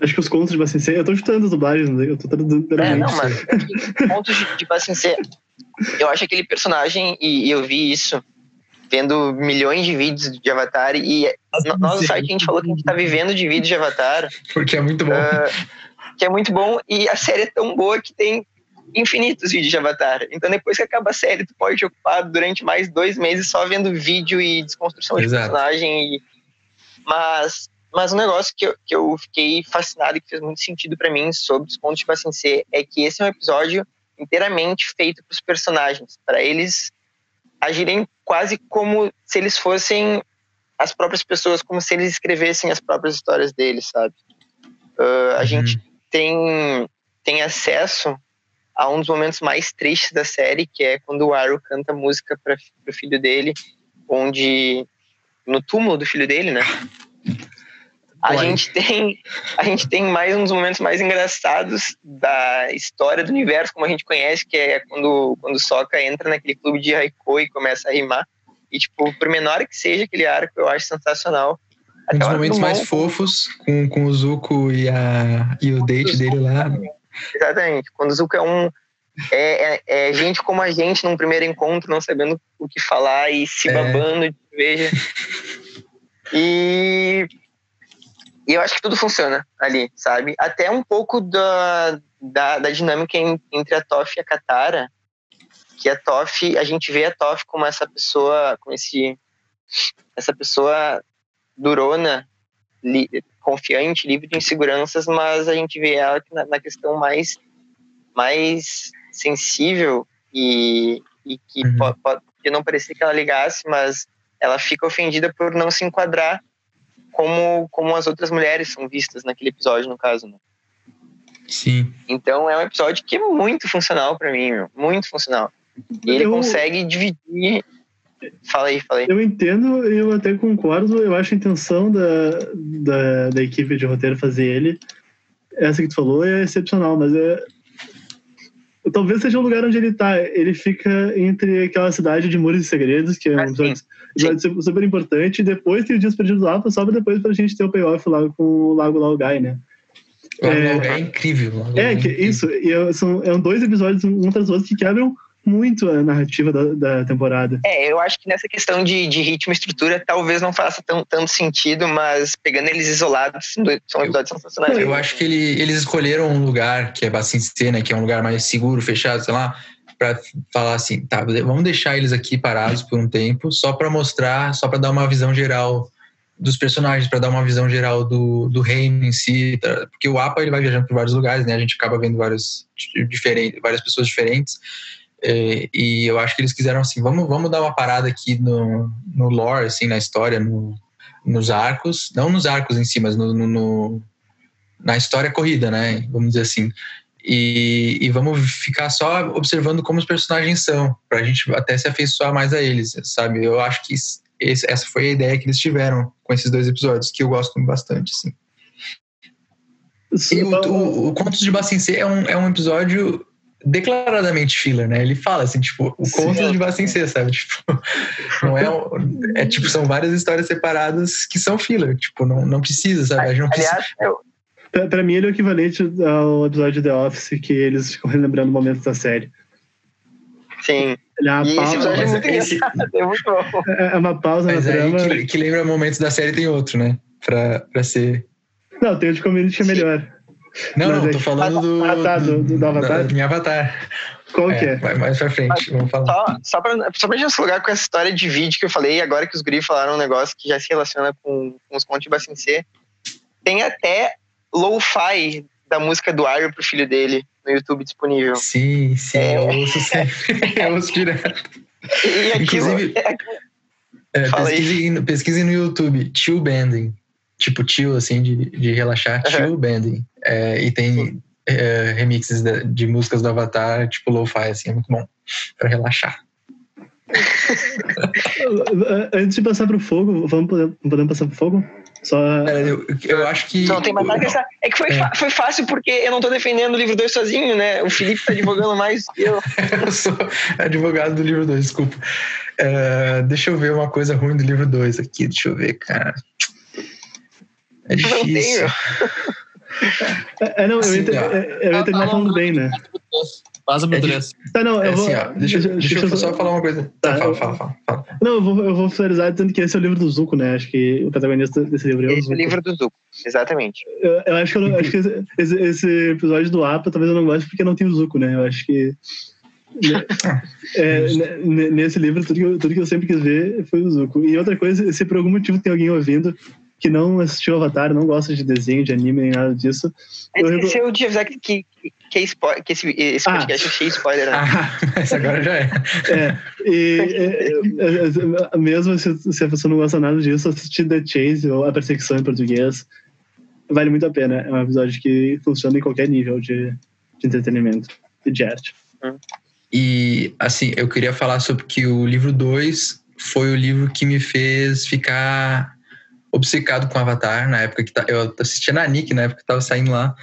Acho que os contos de Bassin C, eu tô chutando as dublagens, eu tô traduzindo É, não, mas contos de, de Bassin C, eu acho aquele personagem, e, e, eu vi isso vendo milhões de vídeos de Avatar, e no, nosso site a gente falou que a gente tá vivendo de vídeos de Avatar. Porque é muito bom. Uh, que é muito bom, e a série é tão boa que tem infinitos vídeos de Avatar. Então depois que acaba a série, tu pode ocupar durante mais dois meses só vendo vídeo e desconstrução Exato. de personagem. E... Mas, mas um negócio que eu, que eu fiquei fascinado e que fez muito sentido para mim sobre os contos de Bassin é que esse é um episódio inteiramente feito para os personagens, para eles agirem quase como se eles fossem as próprias pessoas, como se eles escrevessem as próprias histórias deles, sabe? Uh, a uhum. gente tem, tem acesso a um dos momentos mais tristes da série, que é quando o Arrow canta música para o filho dele, onde no túmulo do filho dele, né? A gente, tem, a gente tem mais um dos momentos mais engraçados da história do universo, como a gente conhece, que é quando, quando o Sokka entra naquele clube de Raikou e começa a rimar. E, tipo, por menor que seja aquele arco, eu acho sensacional. Um dos momentos mais fofos, com, com o Zuko e, a, e o date dele lá. Exatamente. Quando o Zuko é um. É, é, é, gente como a gente num primeiro encontro, não sabendo o que falar e se é. babando de veja. E e eu acho que tudo funciona ali, sabe? Até um pouco da, da, da dinâmica entre a Toff e a Katara, que a Toff, a gente vê a Toff como essa pessoa, como esse, essa pessoa durona, li, confiante, livre de inseguranças, mas a gente vê ela na, na questão mais, mais sensível e, e que uhum. pode, pode não parecer que ela ligasse, mas ela fica ofendida por não se enquadrar como, como as outras mulheres são vistas naquele episódio, no caso, né? Sim. Então é um episódio que é muito funcional para mim, meu, muito funcional. E ele eu, consegue dividir. Fala aí, fala aí. Eu entendo, eu até concordo. Eu acho a intenção da, da, da equipe de roteiro fazer ele, essa que tu falou, é excepcional, mas é, talvez seja o lugar onde ele tá. Ele fica entre aquela cidade de Muros e Segredos, que é um ah, episódio, episódio super importante, e depois tem o Dias Perdidos lá, só pra depois pra gente ter o payoff lá com o Lago Laogai, né? Lago é, é incrível. É, que, isso. E é, são, é dois episódios um tras outro que quebram muito a narrativa da, da, temporada. É, eu acho que nessa questão de, de ritmo e estrutura talvez não faça tão, tanto sentido, mas pegando eles isolados, são episódios sensacionais. Eu acho que ele, eles escolheram um lugar que é Bacin Cena, que é um lugar mais seguro, fechado, sei lá, para falar assim, tá, vamos deixar eles aqui parados por um tempo, só para mostrar, só para dar uma visão geral dos personagens, para dar uma visão geral do, do reino em si, porque o APA ele vai viajando por vários lugares, né? A gente acaba vendo vários diferentes, várias pessoas diferentes. É, e eu acho que eles quiseram assim, vamos, vamos dar uma parada aqui no, no lore, assim, na história, no, nos arcos, não nos arcos em si, mas no, no, no, na história corrida, né? Vamos dizer assim. E, e vamos ficar só observando como os personagens são, para a gente até se afeiçoar mais a eles, sabe? Eu acho que esse, essa foi a ideia que eles tiveram com esses dois episódios, que eu gosto bastante, sim. E o, o, o Contos de Bacincê é um, é um episódio declaradamente filler, né? Ele fala assim, tipo, o conto de Bacencê, sabe? Tipo, não é, é tipo, são várias histórias separadas que são filler, tipo, não, não precisa, sabe? A gente não precisa. Aliás, eu... pra, pra mim ele é o equivalente ao episódio de The Office, que eles ficam relembrando momentos da série. Sim. Ele é uma e pausa, esse episódio é muito esse... é muito bom. É, é uma pausa mas na trama. Que, que, lembra momentos da série tem outro, né? Pra, pra ser... Não, tem o de Community que é melhor. Não, não, tô falando do. Ah, tá, do, do, do Avatar? Do, Avatar. Qual é, que é? Vai mais pra frente, vamos falar. Só, só, pra, só pra gente lugar com essa história de vídeo que eu falei, agora que os Guri falaram um negócio que já se relaciona com, com os contos de Bacincê, tem até lo-fi da música do Ario pro filho dele no YouTube disponível. Sim, sim, é. eu ouço sempre. eu ouço direto. E aquilo, Inclusive, é, é, pesquise, pesquise no YouTube, chill banding. Tipo chill, assim, de, de relaxar, uhum. chill banding. É, e tem é, remixes de, de, músicas do Avatar, tipo lo-fi, assim, é muito bom para relaxar. Antes de passar pro fogo, vamos poder, podemos passar pro fogo? Só... É, eu, eu, acho que. Não, tem mais nada que É que foi, é. foi fácil porque eu não tô defendendo o livro 2 sozinho, né? O Felipe tá advogando mais que eu. eu sou advogado do livro 2, desculpa. Uh, deixa eu ver uma coisa ruim do livro 2 aqui. Deixa eu ver, cara. É difícil. É, não, eu, ia, eu ia terminar falando bem, né? Pro 3. É tá, não, eu é vou. Assim, ó, deixa, deixa, deixa, eu só falar uma coisa. Tá, fala, fala, fala, fala, Não, eu vou, eu vou finalizar dizendo que esse é o livro do Zuko, né? Acho que o protagonista desse livro é o Esse é o livro do Zuko, exatamente. Eu, eu acho que, eu, acho que esse, esse, episódio do APA talvez eu não goste porque não tem o Zuko, né? Eu acho que. Né, é, nesse livro, tudo que, eu, tudo que eu sempre quis ver foi o Zuko. E outra coisa, se por algum motivo tem alguém ouvindo que não assistiu Avatar, não gosta de desenho, de anime, nem nada disso. Eu esqueceu de avisar que, que, que, é que esse, esse ah. podcast é cheio de spoiler, né? Ah, agora já é. é, e, é, é, mesmo se, se, a pessoa não gosta nada disso, assistir The Chase ou A Perseguição em português vale muito a pena. É um episódio que funciona em qualquer nível de, de entretenimento e de arte. Hum. E, assim, eu queria falar sobre que o livro 2 foi o livro que me fez ficar obcecado com Avatar na época que tá, eu assistia na Nick na época que tava saindo lá.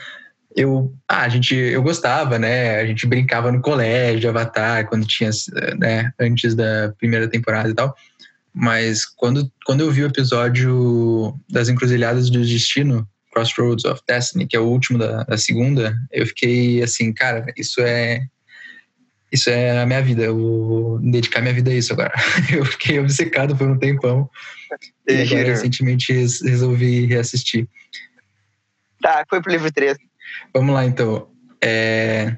Eu, ah, a gente, eu gostava, né? A gente brincava no colégio de Avatar quando tinha, né? Antes da primeira temporada e tal. Mas quando, quando eu vi o episódio das Encruzilhadas do Destino, Crossroads of Destiny, que é o último da, da segunda, eu fiquei assim, cara, isso é isso é a minha vida, eu vou dedicar minha vida a isso agora. Eu fiquei obcecado por um tempão. E agora, recentemente, resolvi reassistir. Tá, foi pro livro 3. Vamos lá, então. É...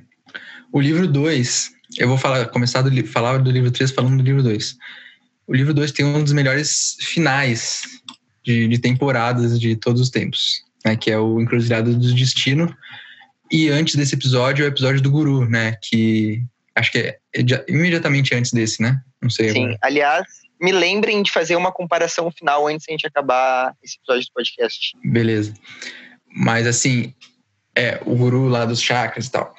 O livro 2, eu vou falar, começar do, falar do livro 3 falando do livro 2. O livro 2 tem um dos melhores finais de, de temporadas de todos os tempos, né, que é o Encruzilhada do Destino. E antes desse episódio, é o episódio do Guru, né, que acho que é imediatamente antes desse, né? Não sei. Sim, agora. aliás, me lembrem de fazer uma comparação final antes de a gente acabar esse episódio do podcast. Beleza. Mas assim, é, o guru lá dos chakras e tal.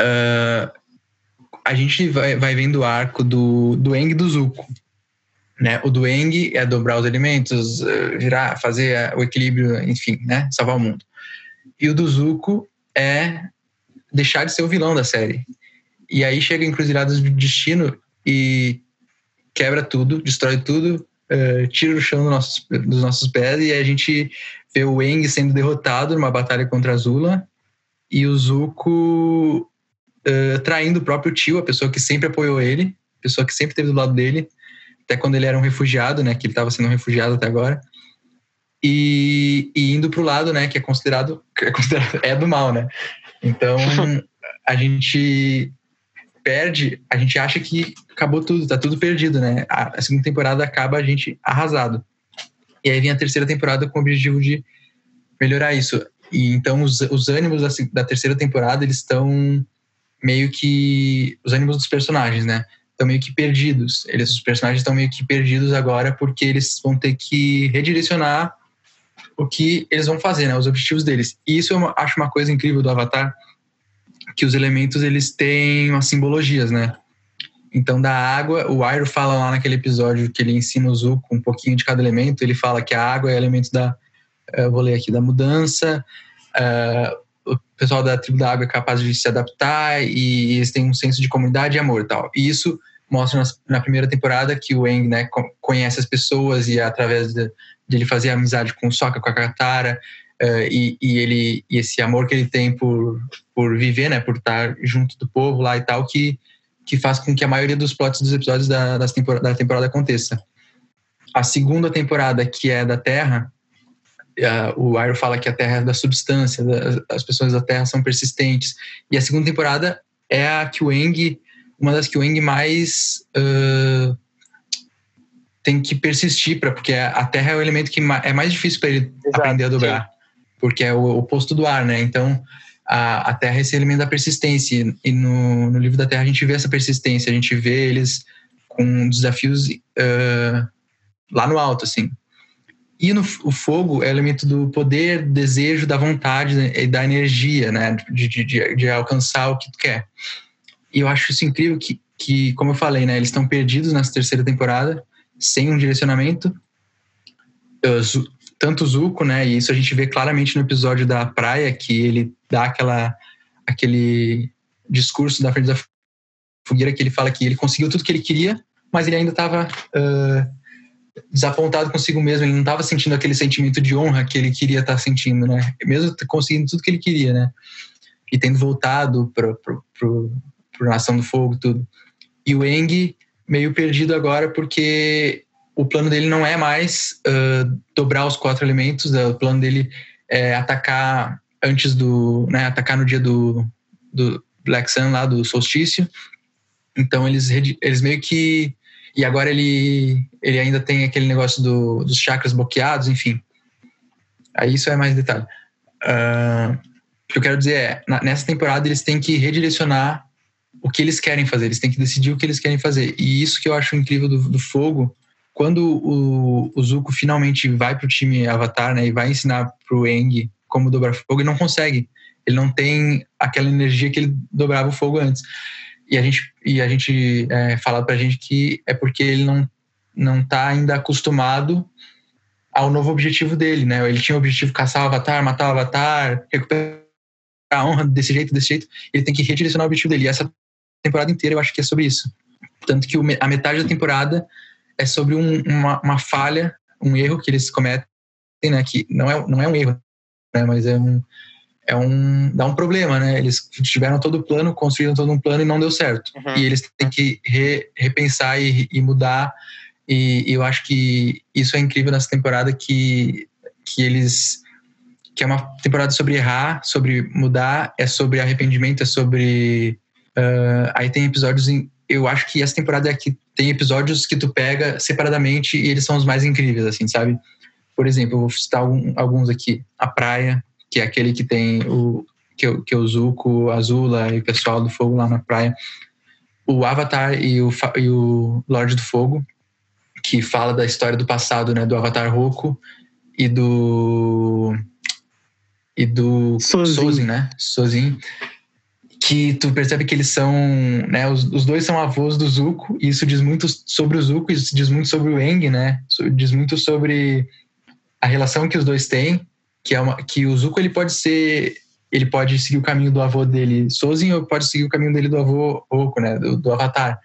Uh, a gente vai, vai vendo o arco do, do Eng e do Zuko. Né? O do Eng é dobrar os alimentos, virar, fazer o equilíbrio, enfim, né? Salvar o mundo. E o do Zuko é deixar de ser o vilão da série. E aí chega Encruzilhadas do Destino e quebra tudo, destrói tudo, uh, tira o chão do dos nossos pés e a gente vê o Eng sendo derrotado numa batalha contra a Zula e o Zuko uh, traindo o próprio tio, a pessoa que sempre apoiou ele, a pessoa que sempre esteve do lado dele, até quando ele era um refugiado, né, que ele estava sendo um refugiado até agora. E, e indo para o lado, né, que é considerado, é considerado é do mal, né? Então a gente perde, a gente acha que acabou tudo, tá tudo perdido, né? A, segunda temporada acaba a gente arrasado. E aí vem a terceira temporada com o objetivo de melhorar isso. E então os, os ânimos da, da terceira temporada, eles estão meio que os ânimos dos personagens, né? Estão meio que perdidos. Eles os personagens estão meio que perdidos agora porque eles vão ter que redirecionar o que eles vão fazer, né? Os objetivos deles. E isso eu acho uma coisa incrível do Avatar, que os elementos eles têm umas simbologias, né? Então, da água, o Airo fala lá naquele episódio que ele ensina o Zuko um pouquinho de cada elemento. Ele fala que a água é elemento da, eu vou ler aqui, da mudança. Uh, o pessoal da tribo da água é capaz de se adaptar e eles têm um senso de comunidade e amor e tal. E isso mostra na, na primeira temporada que o Eng né, conhece as pessoas e através de, de ele fazer amizade com o Sokka, com a Katara, uh, e, e, ele e esse amor que ele tem por, por viver, né, por estar junto do povo lá e tal, que, que faz com que a maioria dos plots dos episódios da, das temporada, da temporada aconteça. A segunda temporada, que é da Terra, uh, o Iroh fala que a Terra é da substância, da, as pessoas da Terra são persistentes. E a segunda temporada é a que o Eng, uma das que o Eng mais uh, tem que persistir para porque a Terra é o elemento que é mais difícil para ele Exato, aprender a dobrar. Porque é o oposto do ar, né? Então, a, a Terra é esse elemento da persistência. E no, no livro da Terra a gente vê essa persistência, a gente vê eles com desafios uh, lá no alto, assim. E no, o fogo é o elemento do poder, desejo, da vontade né? e da energia, né? De, de, de, de, alcançar o que tu quer. E eu acho isso incrível que, que, como eu falei, né, eles estão perdidos nessa terceira temporada, sem um direcionamento. Tanto o Zuko, né, e isso a gente vê claramente no episódio da praia, que ele dá aquela, aquele discurso da frente da fogueira que ele fala que ele conseguiu tudo que ele queria, mas ele ainda estava uh, desapontado consigo mesmo, ele não estava sentindo aquele sentimento de honra que ele queria estar tá sentindo, né? Mesmo conseguindo tudo que ele queria, né? E tendo voltado para pro Nação do Fogo tudo. E o Eng meio perdido agora porque o plano dele não é mais uh, dobrar os quatro elementos, né? o plano dele é atacar antes do, né, atacar no dia do, do Black Sun lá do solstício. Então eles eles meio que e agora ele ele ainda tem aquele negócio do, dos chakras bloqueados, enfim. Aí isso é mais detalhe. Uh, o que eu quero dizer é, na, nessa temporada eles têm que redirecionar o que eles querem fazer, eles têm que decidir o que eles querem fazer. E isso que eu acho incrível do, do Fogo, quando o, o Zuko finalmente vai pro time Avatar, né, e vai ensinar pro Eng como dobrar fogo, ele não consegue. Ele não tem aquela energia que ele dobrava o fogo antes. E a gente, e a gente é, fala pra gente que é porque ele não, não tá ainda acostumado ao novo objetivo dele, né? Ele tinha o objetivo de caçar o Avatar, matar o Avatar, recuperar a honra desse jeito, desse jeito. Ele tem que redirecionar o objetivo dele. E essa temporada inteira eu acho que é sobre isso. Tanto que a metade da temporada é sobre um, uma, uma, falha, um erro que eles cometem, né? Que não é, não é um erro, né? Mas é um, é um dá um problema, né? Eles tiveram todo o plano, construíram todo um plano e não deu certo. Uhum. E eles têm que re, repensar e, e mudar. E, e, eu acho que isso é incrível nessa temporada que que eles que é uma temporada sobre errar, sobre mudar, é sobre arrependimento, é sobre Uh, aí tem episódios em, eu acho que essa temporada é que tem episódios que tu pega separadamente e eles são os mais incríveis, assim, sabe? Por exemplo, eu vou citar alguns aqui. A Praia, que é aquele que tem o que, que o Zuko, Azula e o pessoal do Fogo lá na praia. O Avatar e o, e o Lorde do Fogo, que fala da história do passado, né? Do Avatar Roku e do... E do Sozin, Sozin né? Sozin que tu percebe que eles são, né, os, os, dois são avós do Zuko, e isso diz muito sobre o Zuko, isso diz muito sobre o Eng, né, diz muito sobre a relação que os dois têm, que é uma, que o Zuko ele pode ser, ele pode seguir o caminho do avô dele, Sozin, ou pode seguir o caminho dele do avô Roku, né, do, do Avatar.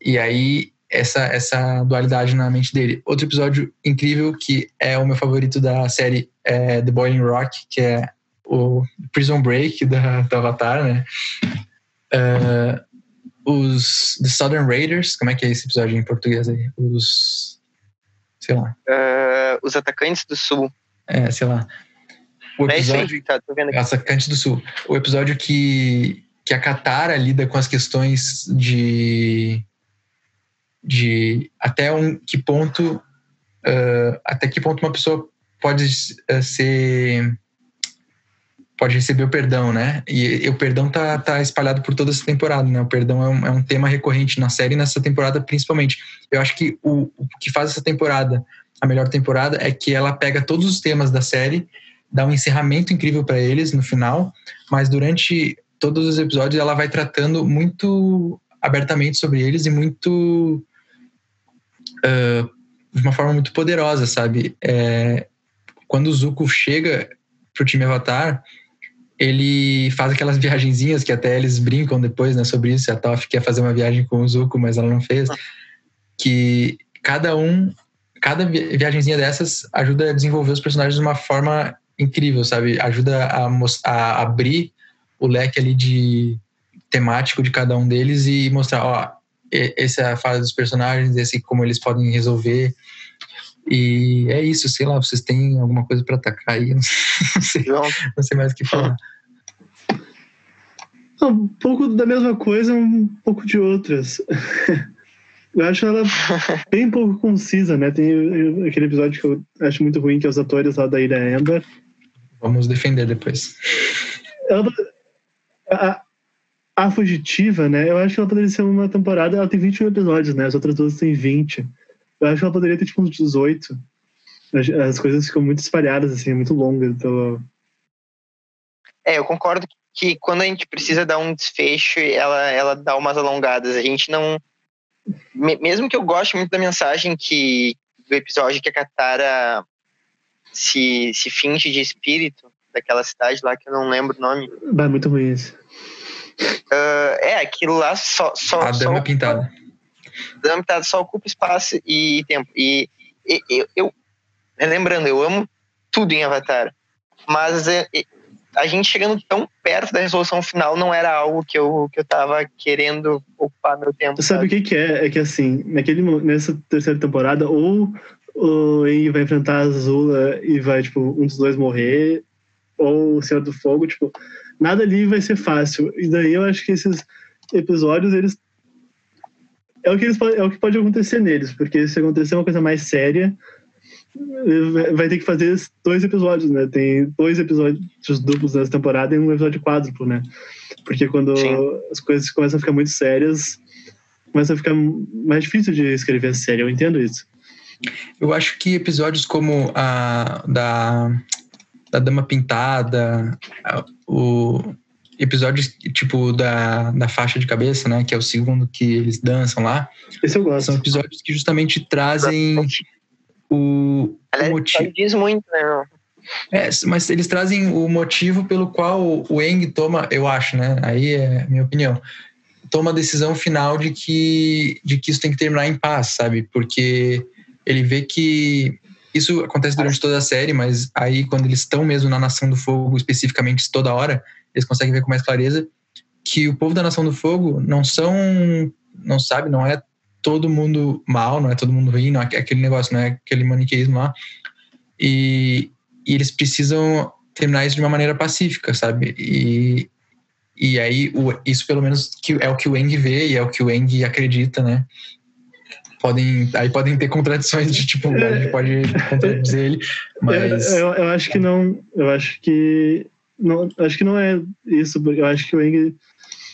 E aí essa essa dualidade na mente dele. Outro episódio incrível que é o meu favorito da série é The Boiling Rock, que é o Prison Break da, do Avatar, né? Uh, os The Southern Raiders, como é que é esse episódio em português aí? Os. Sei lá. Uh, os Atacantes do Sul. É, sei lá. O episódio, é tá, tô vendo aqui. Atacantes do Sul. O episódio que, que a Katara lida com as questões de. de até um, que ponto. Uh, até que ponto uma pessoa pode uh, ser pode receber o perdão, né? E, e, o perdão tá, tá espalhado por toda essa temporada, né? O perdão é um, é um tema recorrente na série nessa temporada principalmente. Eu acho que o, o que faz essa temporada a melhor temporada é que ela pega todos os temas da série, dá um encerramento incrível para eles no final, mas durante todos os episódios ela vai tratando muito abertamente sobre eles e muito uh, de uma forma muito poderosa, sabe? É, quando o Zuko chega pro time Avatar, ele faz aquelas viagenzinhas que até eles brincam depois, né, sobre isso. A Toph quer fazer uma viagem com o Zuko, mas ela não fez. Que cada um, cada viagenzinha dessas ajuda a desenvolver os personagens de uma forma incrível, sabe? Ajuda a, a abrir o leque ali de temático de cada um deles e mostrar, ó, essa é a fase dos personagens, esse como eles podem resolver. E é isso, sei lá, vocês têm alguma coisa para atacar aí? Não sei, não sei mais o que falar. Um pouco da mesma coisa, um pouco de outras. Eu acho ela bem pouco concisa, né? Tem aquele episódio que eu acho muito ruim, que é os atores lá da Ilha Amber. Vamos defender depois. Ela, a, a Fugitiva, né? Eu acho que ela poderia ser uma temporada. Ela tem 21 episódios, né? As outras duas têm 20. Eu acho que ela poderia ter tipo uns 18. As, as coisas ficam muito espalhadas, assim, muito longas. Então... É, eu concordo que quando a gente precisa dar um desfecho, ela, ela dá umas alongadas. A gente não. Mesmo que eu goste muito da mensagem que do episódio que a Katara se, se finge de espírito daquela cidade lá que eu não lembro o nome. Vai muito ruim esse. Uh, é, aquilo lá só. só a Dama só, Pintada. Dama Pintada só ocupa espaço e tempo. E, e eu, eu, lembrando, eu amo tudo em Avatar. Mas é, a gente chegando tão perto da resolução final não era algo que eu, que eu tava querendo ocupar meu tempo. Sabe, sabe? o que, que é? É que assim, naquele, nessa terceira temporada, ou o Aang vai enfrentar a Azula e vai, tipo, um dos dois morrer, ou o Senhor do Fogo, tipo, nada ali vai ser fácil. E daí eu acho que esses episódios, eles. É o que, eles, é o que pode acontecer neles, porque se acontecer uma coisa mais séria, vai ter que fazer dois episódios, né? Tem dois episódios duplos nessa temporada e um episódio quádruplo, né? Porque quando Sim. as coisas começam a ficar muito sérias, começa a ficar mais difícil de escrever a série, eu entendo isso. Eu acho que episódios como a da, da Dama Pintada, o episódio tipo da, da faixa de cabeça, né? Que é o segundo que eles dançam lá. Esse eu gosto. São episódios que justamente trazem o, o motivo. diz muito, né? É, mas eles trazem o motivo pelo qual o Eng toma, eu acho, né? Aí é minha opinião. Toma a decisão final de que, de que isso tem que terminar em paz, sabe? Porque ele vê que isso acontece durante toda a série, mas aí quando eles estão mesmo na Nação do Fogo, especificamente toda hora, eles conseguem ver com mais clareza que o povo da Nação do Fogo não são, não sabe, não é todo mundo mal, não é todo mundo ruim, não é aquele negócio, não é aquele maniqueísmo lá. E, e eles precisam terminar isso de uma maneira pacífica, sabe? E, e aí, o, isso pelo menos que é o que o Eng vê e é o que o Eng acredita, né? Podem, aí podem ter contradições de tipo, a gente pode contradizer ele, mas... Eu, eu, acho que não, eu acho que não, acho que não é isso, porque eu acho que o Eng,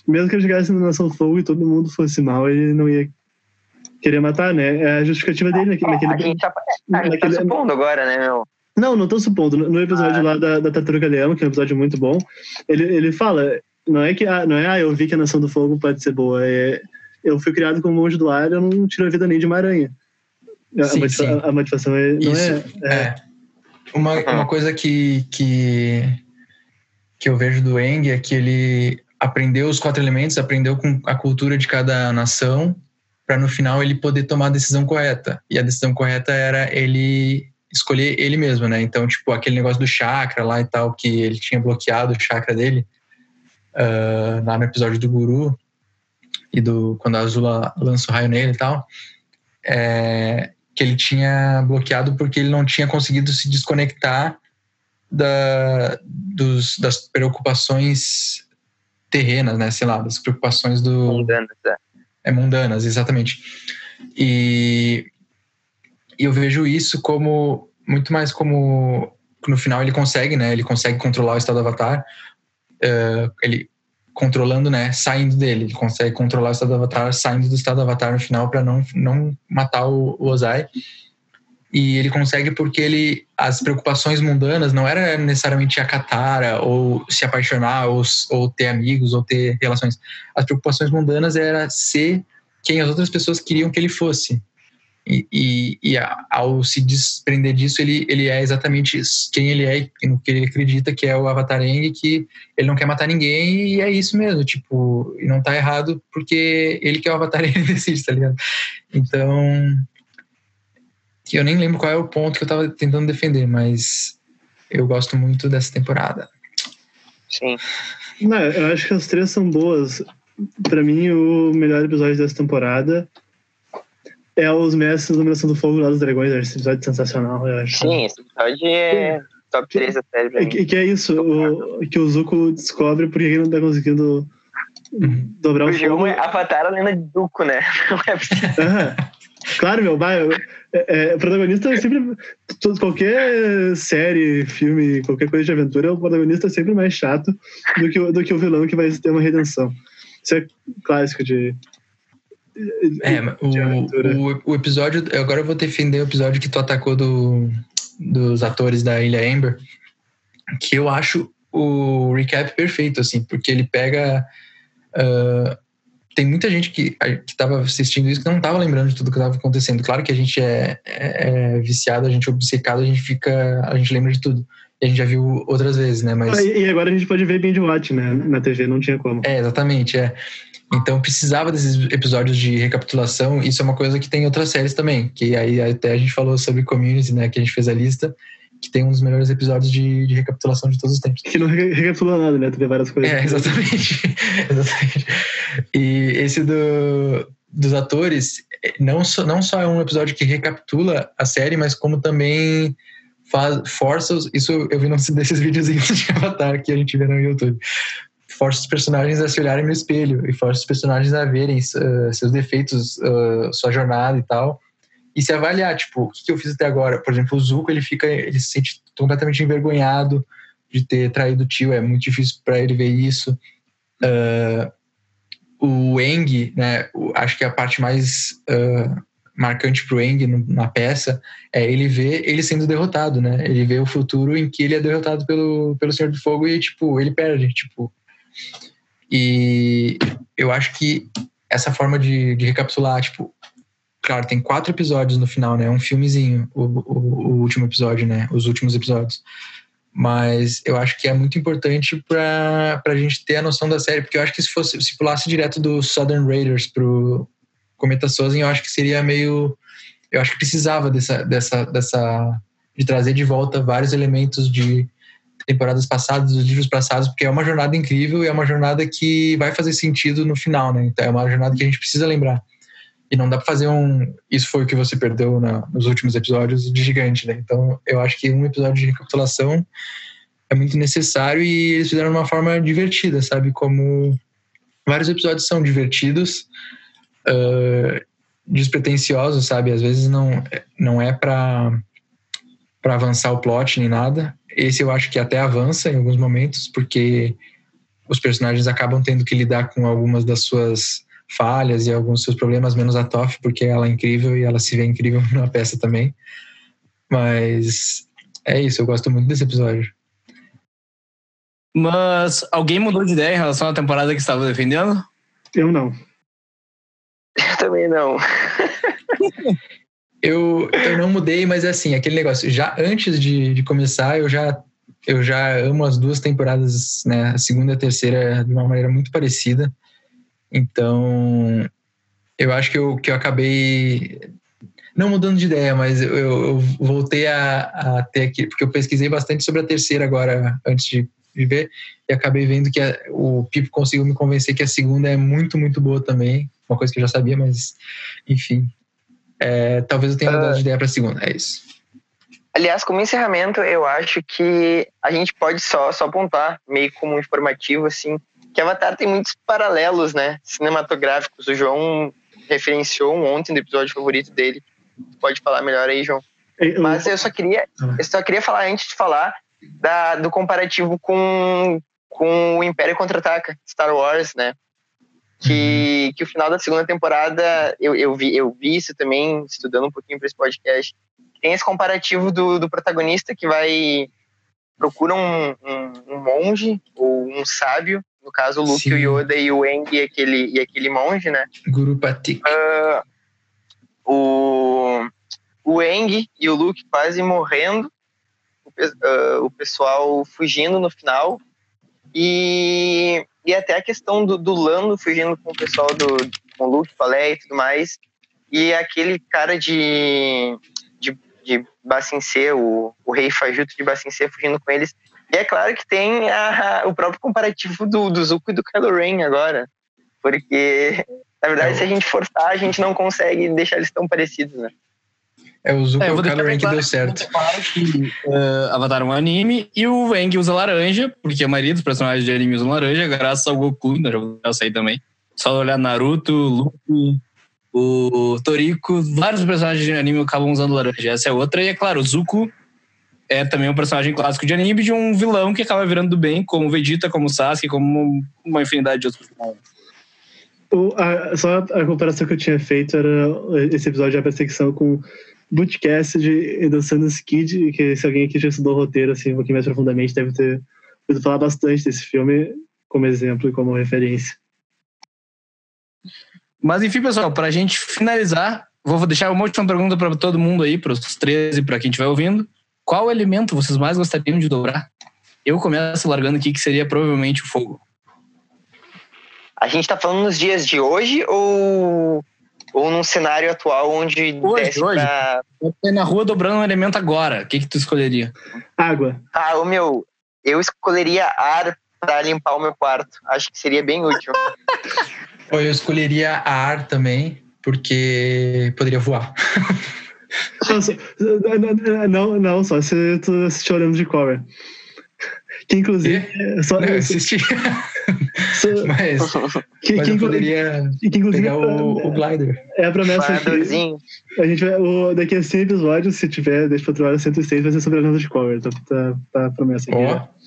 mesmo que ele chegasse na Nação Fogo e todo mundo fosse mal, ele não ia querer matar, né? É a justificativa dele naquele. naquele, a gente tá, a gente tá supondo agora, né, meu? Não, não tô supondo. No episódio ah. lá da, da Tartaruga Leão, que é um episódio muito bom, ele, ele fala, não é que ah, não é, ah, eu vi que a Nação do Fogo pode ser boa, é eu fui criado como monge do ar, eu não tiro a vida nem de uma aranha. A, sim, motiva sim. a motivação é, não Isso, é, é. é. Uma, uma coisa que, que, que eu vejo do Eng é que ele aprendeu os quatro elementos, aprendeu com a cultura de cada nação, para no final ele poder tomar a decisão correta. E a decisão correta era ele escolher ele mesmo, né? Então, tipo, aquele negócio do chakra lá e tal, que ele tinha bloqueado o chakra dele, uh, lá no episódio do Guru, e do quando a Azula lança o raio nele e tal, é, que ele tinha bloqueado porque ele não tinha conseguido se desconectar da, dos, das preocupações terrenas, né? Sei lá, das preocupações do. Mundanas, é. é mundanas, exatamente. E, e eu vejo isso como muito mais como no final ele consegue, né? Ele consegue controlar o estado do avatar. Uh, ele controlando, né, saindo dele. Ele consegue controlar o estado do avatar, saindo do estado do avatar no final para não, não matar o, o Ozai. E ele consegue porque ele as preocupações mundanas não era necessariamente a Katara ou se apaixonar ou, ou ter amigos ou ter relações. As preocupações mundanas era ser quem as outras pessoas queriam que ele fosse. E, e, e, ao se desprender disso, ele, ele é exatamente quem ele é, no que ele acredita que é o Avatar Aang, que ele não quer matar ninguém e é isso mesmo, tipo, e não tá errado porque ele que é o Avatar ele decide, tá ligado? Então, eu nem lembro qual é o ponto que eu tava tentando defender, mas eu gosto muito dessa temporada. Sim. Não, eu acho que as três são boas. Para mim, o melhor episódio dessa temporada é os mestres da Iluminação do Fogo lá dos Dragões. Esse episódio é sensacional, eu acho. Sim, esse episódio é top 3 da série. Pra que, que é isso, o, que o Zuko descobre porque ele não tá conseguindo uhum. dobrar o, o fogo. é Avatar a lenda de Zuko, né? Não é possível. Claro, meu, vai, é, é, o protagonista é sempre. Qualquer série, filme, qualquer coisa de aventura, o protagonista é sempre mais chato do que, do que o vilão que vai ter uma redenção. Isso é clássico de, é, o, o, o, episódio. Agora eu vou defender o episódio que tu atacou do, dos atores da Ilha Amber, que eu acho o recap perfeito, assim, porque ele pega. Uh, tem muita gente que estava assistindo isso que não estava lembrando de tudo que estava acontecendo. Claro que a gente é, é, é, viciado, a gente é obcecado, a gente fica. A gente lembra de tudo. E a gente já viu outras vezes, né? Mas... Ah, e agora a gente pode ver binge watch, né? Na TV, não tinha como. É, exatamente, é. Então precisava desses episódios de recapitulação. Isso é uma coisa que tem em outras séries também. Que aí até a gente falou sobre Community, né? Que a gente fez a lista que tem um dos melhores episódios de, de recapitulação de todos os tempos. Que não recapitula nada, né? Tu vê várias coisas. É, exatamente. exatamente. E esse do, dos atores, não só, não só é um episódio que recapitula a série, mas como também faz, força. Isso eu vi num desses videozinhos de Avatar que a gente vê no YouTube. Força os personagens a se olharem no espelho e força os personagens a verem uh, seus defeitos, uh, sua jornada e tal e se avaliar, tipo, o que eu fiz até agora? Por exemplo, o Zuko, ele fica, ele se sente completamente envergonhado de ter traído o tio, é muito difícil para ele ver isso. Uh, o Eng, né, acho que a parte mais uh, marcante pro Eng na peça é ele ver ele sendo derrotado, né? Ele vê o futuro em que ele é derrotado pelo, pelo Senhor do Fogo e, tipo, ele perde, tipo... E eu acho que essa forma de, de recapitular, tipo, claro, tem quatro episódios no final, né? Um filmezinho, o, o, o, último episódio, né? Os últimos episódios. Mas eu acho que é muito importante para a gente ter a noção da série, porque eu acho que se fosse se pulasse direto do Southern Raiders pro Cometa Sozen, eu acho que seria meio. Eu acho que precisava dessa, dessa, dessa de trazer de volta vários elementos de temporadas passadas, dos livros passados, porque é uma jornada incrível e é uma jornada que vai fazer sentido no final, né? Então é uma jornada que a gente precisa lembrar. E não dá para fazer um. Isso foi o que você perdeu na, nos últimos episódios de gigante, né? Então eu acho que um episódio de recapitulação é muito necessário e eles fizeram de uma forma divertida, sabe? Como vários episódios são divertidos, uh, despretensiosos, sabe? Às vezes não, não é para para avançar o plot nem nada. Esse eu acho que até avança em alguns momentos, porque os personagens acabam tendo que lidar com algumas das suas falhas e alguns seus problemas, menos a Toff, porque ela é incrível e ela se vê incrível na peça também. Mas é isso, eu gosto muito desse episódio. Mas alguém mudou de ideia em relação à temporada que estava defendendo? Eu não. Eu também não. eu, eu não mudei, mas é assim, aquele negócio, já antes de, de começar, eu já eu já amo as duas temporadas, né, a segunda e a terceira de uma maneira muito parecida. Então, eu acho que eu, que eu acabei não mudando de ideia, mas eu, eu voltei a, a, ter aqui, porque eu pesquisei bastante sobre a terceira agora, antes de viver, e acabei vendo que a, o Pipo conseguiu me convencer que a segunda é muito, muito boa também. Uma coisa que eu já sabia, mas enfim. É, talvez eu tenha mudado uh, de ideia para a segunda, é isso. Aliás, como encerramento, eu acho que a gente pode só, só apontar, meio como informativo, assim, que Avatar tem muitos paralelos, né, cinematográficos. O João referenciou um ontem do episódio favorito dele. Pode falar melhor aí, João. Mas eu só queria, ah. eu só queria falar antes de falar da, do comparativo com, com o Império Contra-Ataca, Star Wars, né? Que, uhum. que o final da segunda temporada, eu, eu, vi, eu vi isso também, estudando um pouquinho para esse podcast. Tem esse comparativo do, do protagonista que vai procura um, um, um monge ou um sábio no caso, o Luke, Sim. o Yoda e o Eng e aquele, e aquele monge, né? Guru Patik. Uh, o, o Eng e o Luke quase morrendo, o, uh, o pessoal fugindo no final, e, e até a questão do, do Lando fugindo com o pessoal do com o Luke, Palé e tudo mais, e aquele cara de, de, de Bacincê, o, o rei fajuto de Bacincê fugindo com eles, e é claro que tem a, o próprio comparativo do, do Zuko e do Kylo Ren agora. Porque, na verdade, é se a gente forçar, a gente não consegue deixar eles tão parecidos, né? É o Zuko é, e o Kylo Ren que deu certo. Que, uh, Avatar é um anime e o Aang usa laranja, porque a maioria dos personagens de anime usam laranja, graças ao Goku, né, eu sei também. Só olhar Naruto, Luffy, o Toriko, vários personagens de anime acabam usando laranja. Essa é outra. E é claro, o Zuko é também um personagem clássico de anime de um vilão que acaba virando do bem, como Vegeta, como Sasuke, como uma infinidade de outros a, só a comparação que eu tinha feito era esse episódio da perseguição com Bootcast de The Sundance Kid, que se alguém aqui já estudou o roteiro assim, um pouquinho mais profundamente deve ter eu falar bastante desse filme como exemplo e como referência. Mas enfim, pessoal, para a gente finalizar, vou deixar uma última pergunta para todo mundo aí, para os 13, para quem estiver ouvindo. Qual elemento vocês mais gostariam de dobrar? Eu começo largando aqui que seria provavelmente o fogo. A gente está falando nos dias de hoje ou, ou num cenário atual onde Hoje, desce hoje. pra... Eu tô na rua dobrando um elemento agora. O que, que tu escolheria? Água. Ah, o meu, eu escolheria ar para limpar o meu quarto. Acho que seria bem útil. Eu escolheria ar também, porque poderia voar. Não, só, não, não, só se tu assistiu Olhando de Cobra. Que inclusive. é Só, Não, eu assisti, só- mas, que, mas que eu inclusive, poderia que inclusive pegar o, o glider. é a promessa que a gente vai, o, daqui a 100 episódios, se tiver, deixa pra outra hora 106, vai ser sobre Olhando de Cobra. Tá, tá, tá a promessa aqui. Ó.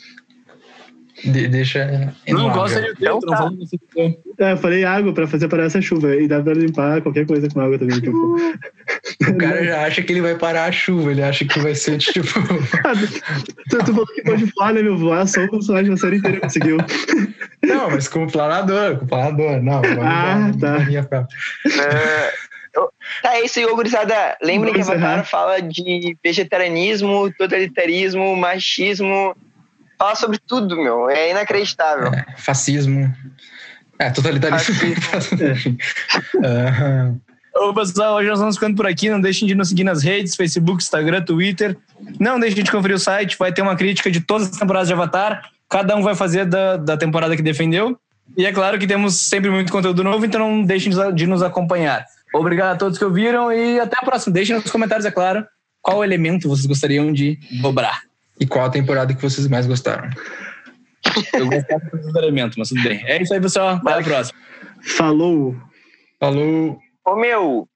De- deixa. Não, no qual ar, seria o Então teu? Tu não tá. teu. É, eu falei água pra fazer parar essa chuva. E dá pra limpar qualquer coisa com água também. Tipo. O cara já acha que ele vai parar a chuva, ele acha que vai ser tipo. Tu, tu falou que pode voar, né, meu? Voar só o personagem da série inteira conseguiu. Não, mas como planador, com planador. Não, Ah, tá. minha eu- tá, é isso aí, ô, gurizada. Lembrem que Vamos Avatar fala de vegetarianismo, totalitarismo, machismo. Fala sobre tudo, meu. É inacreditável. é, fascismo. É, totalitarismo. Enfim. Aham. Ô, pessoal, hoje nós vamos ficando por aqui. Não deixem de nos seguir nas redes, Facebook, Instagram, Twitter. Não deixem de conferir o site. Vai ter uma crítica de todas as temporadas de Avatar. Cada um vai fazer da, da temporada que defendeu. E é claro que temos sempre muito conteúdo novo, então não deixem de- nos acompanhar. Obrigado a todos que ouviram e até a próxima. Deixem nos comentários, é claro, qual elemento vocês gostariam de dobrar. E qual a temporada que vocês mais gostaram? Eu gostava do elemento, mas tudo bem. É isso aí, pessoal. Até a próxima. Falou! Falou! Ô, meu,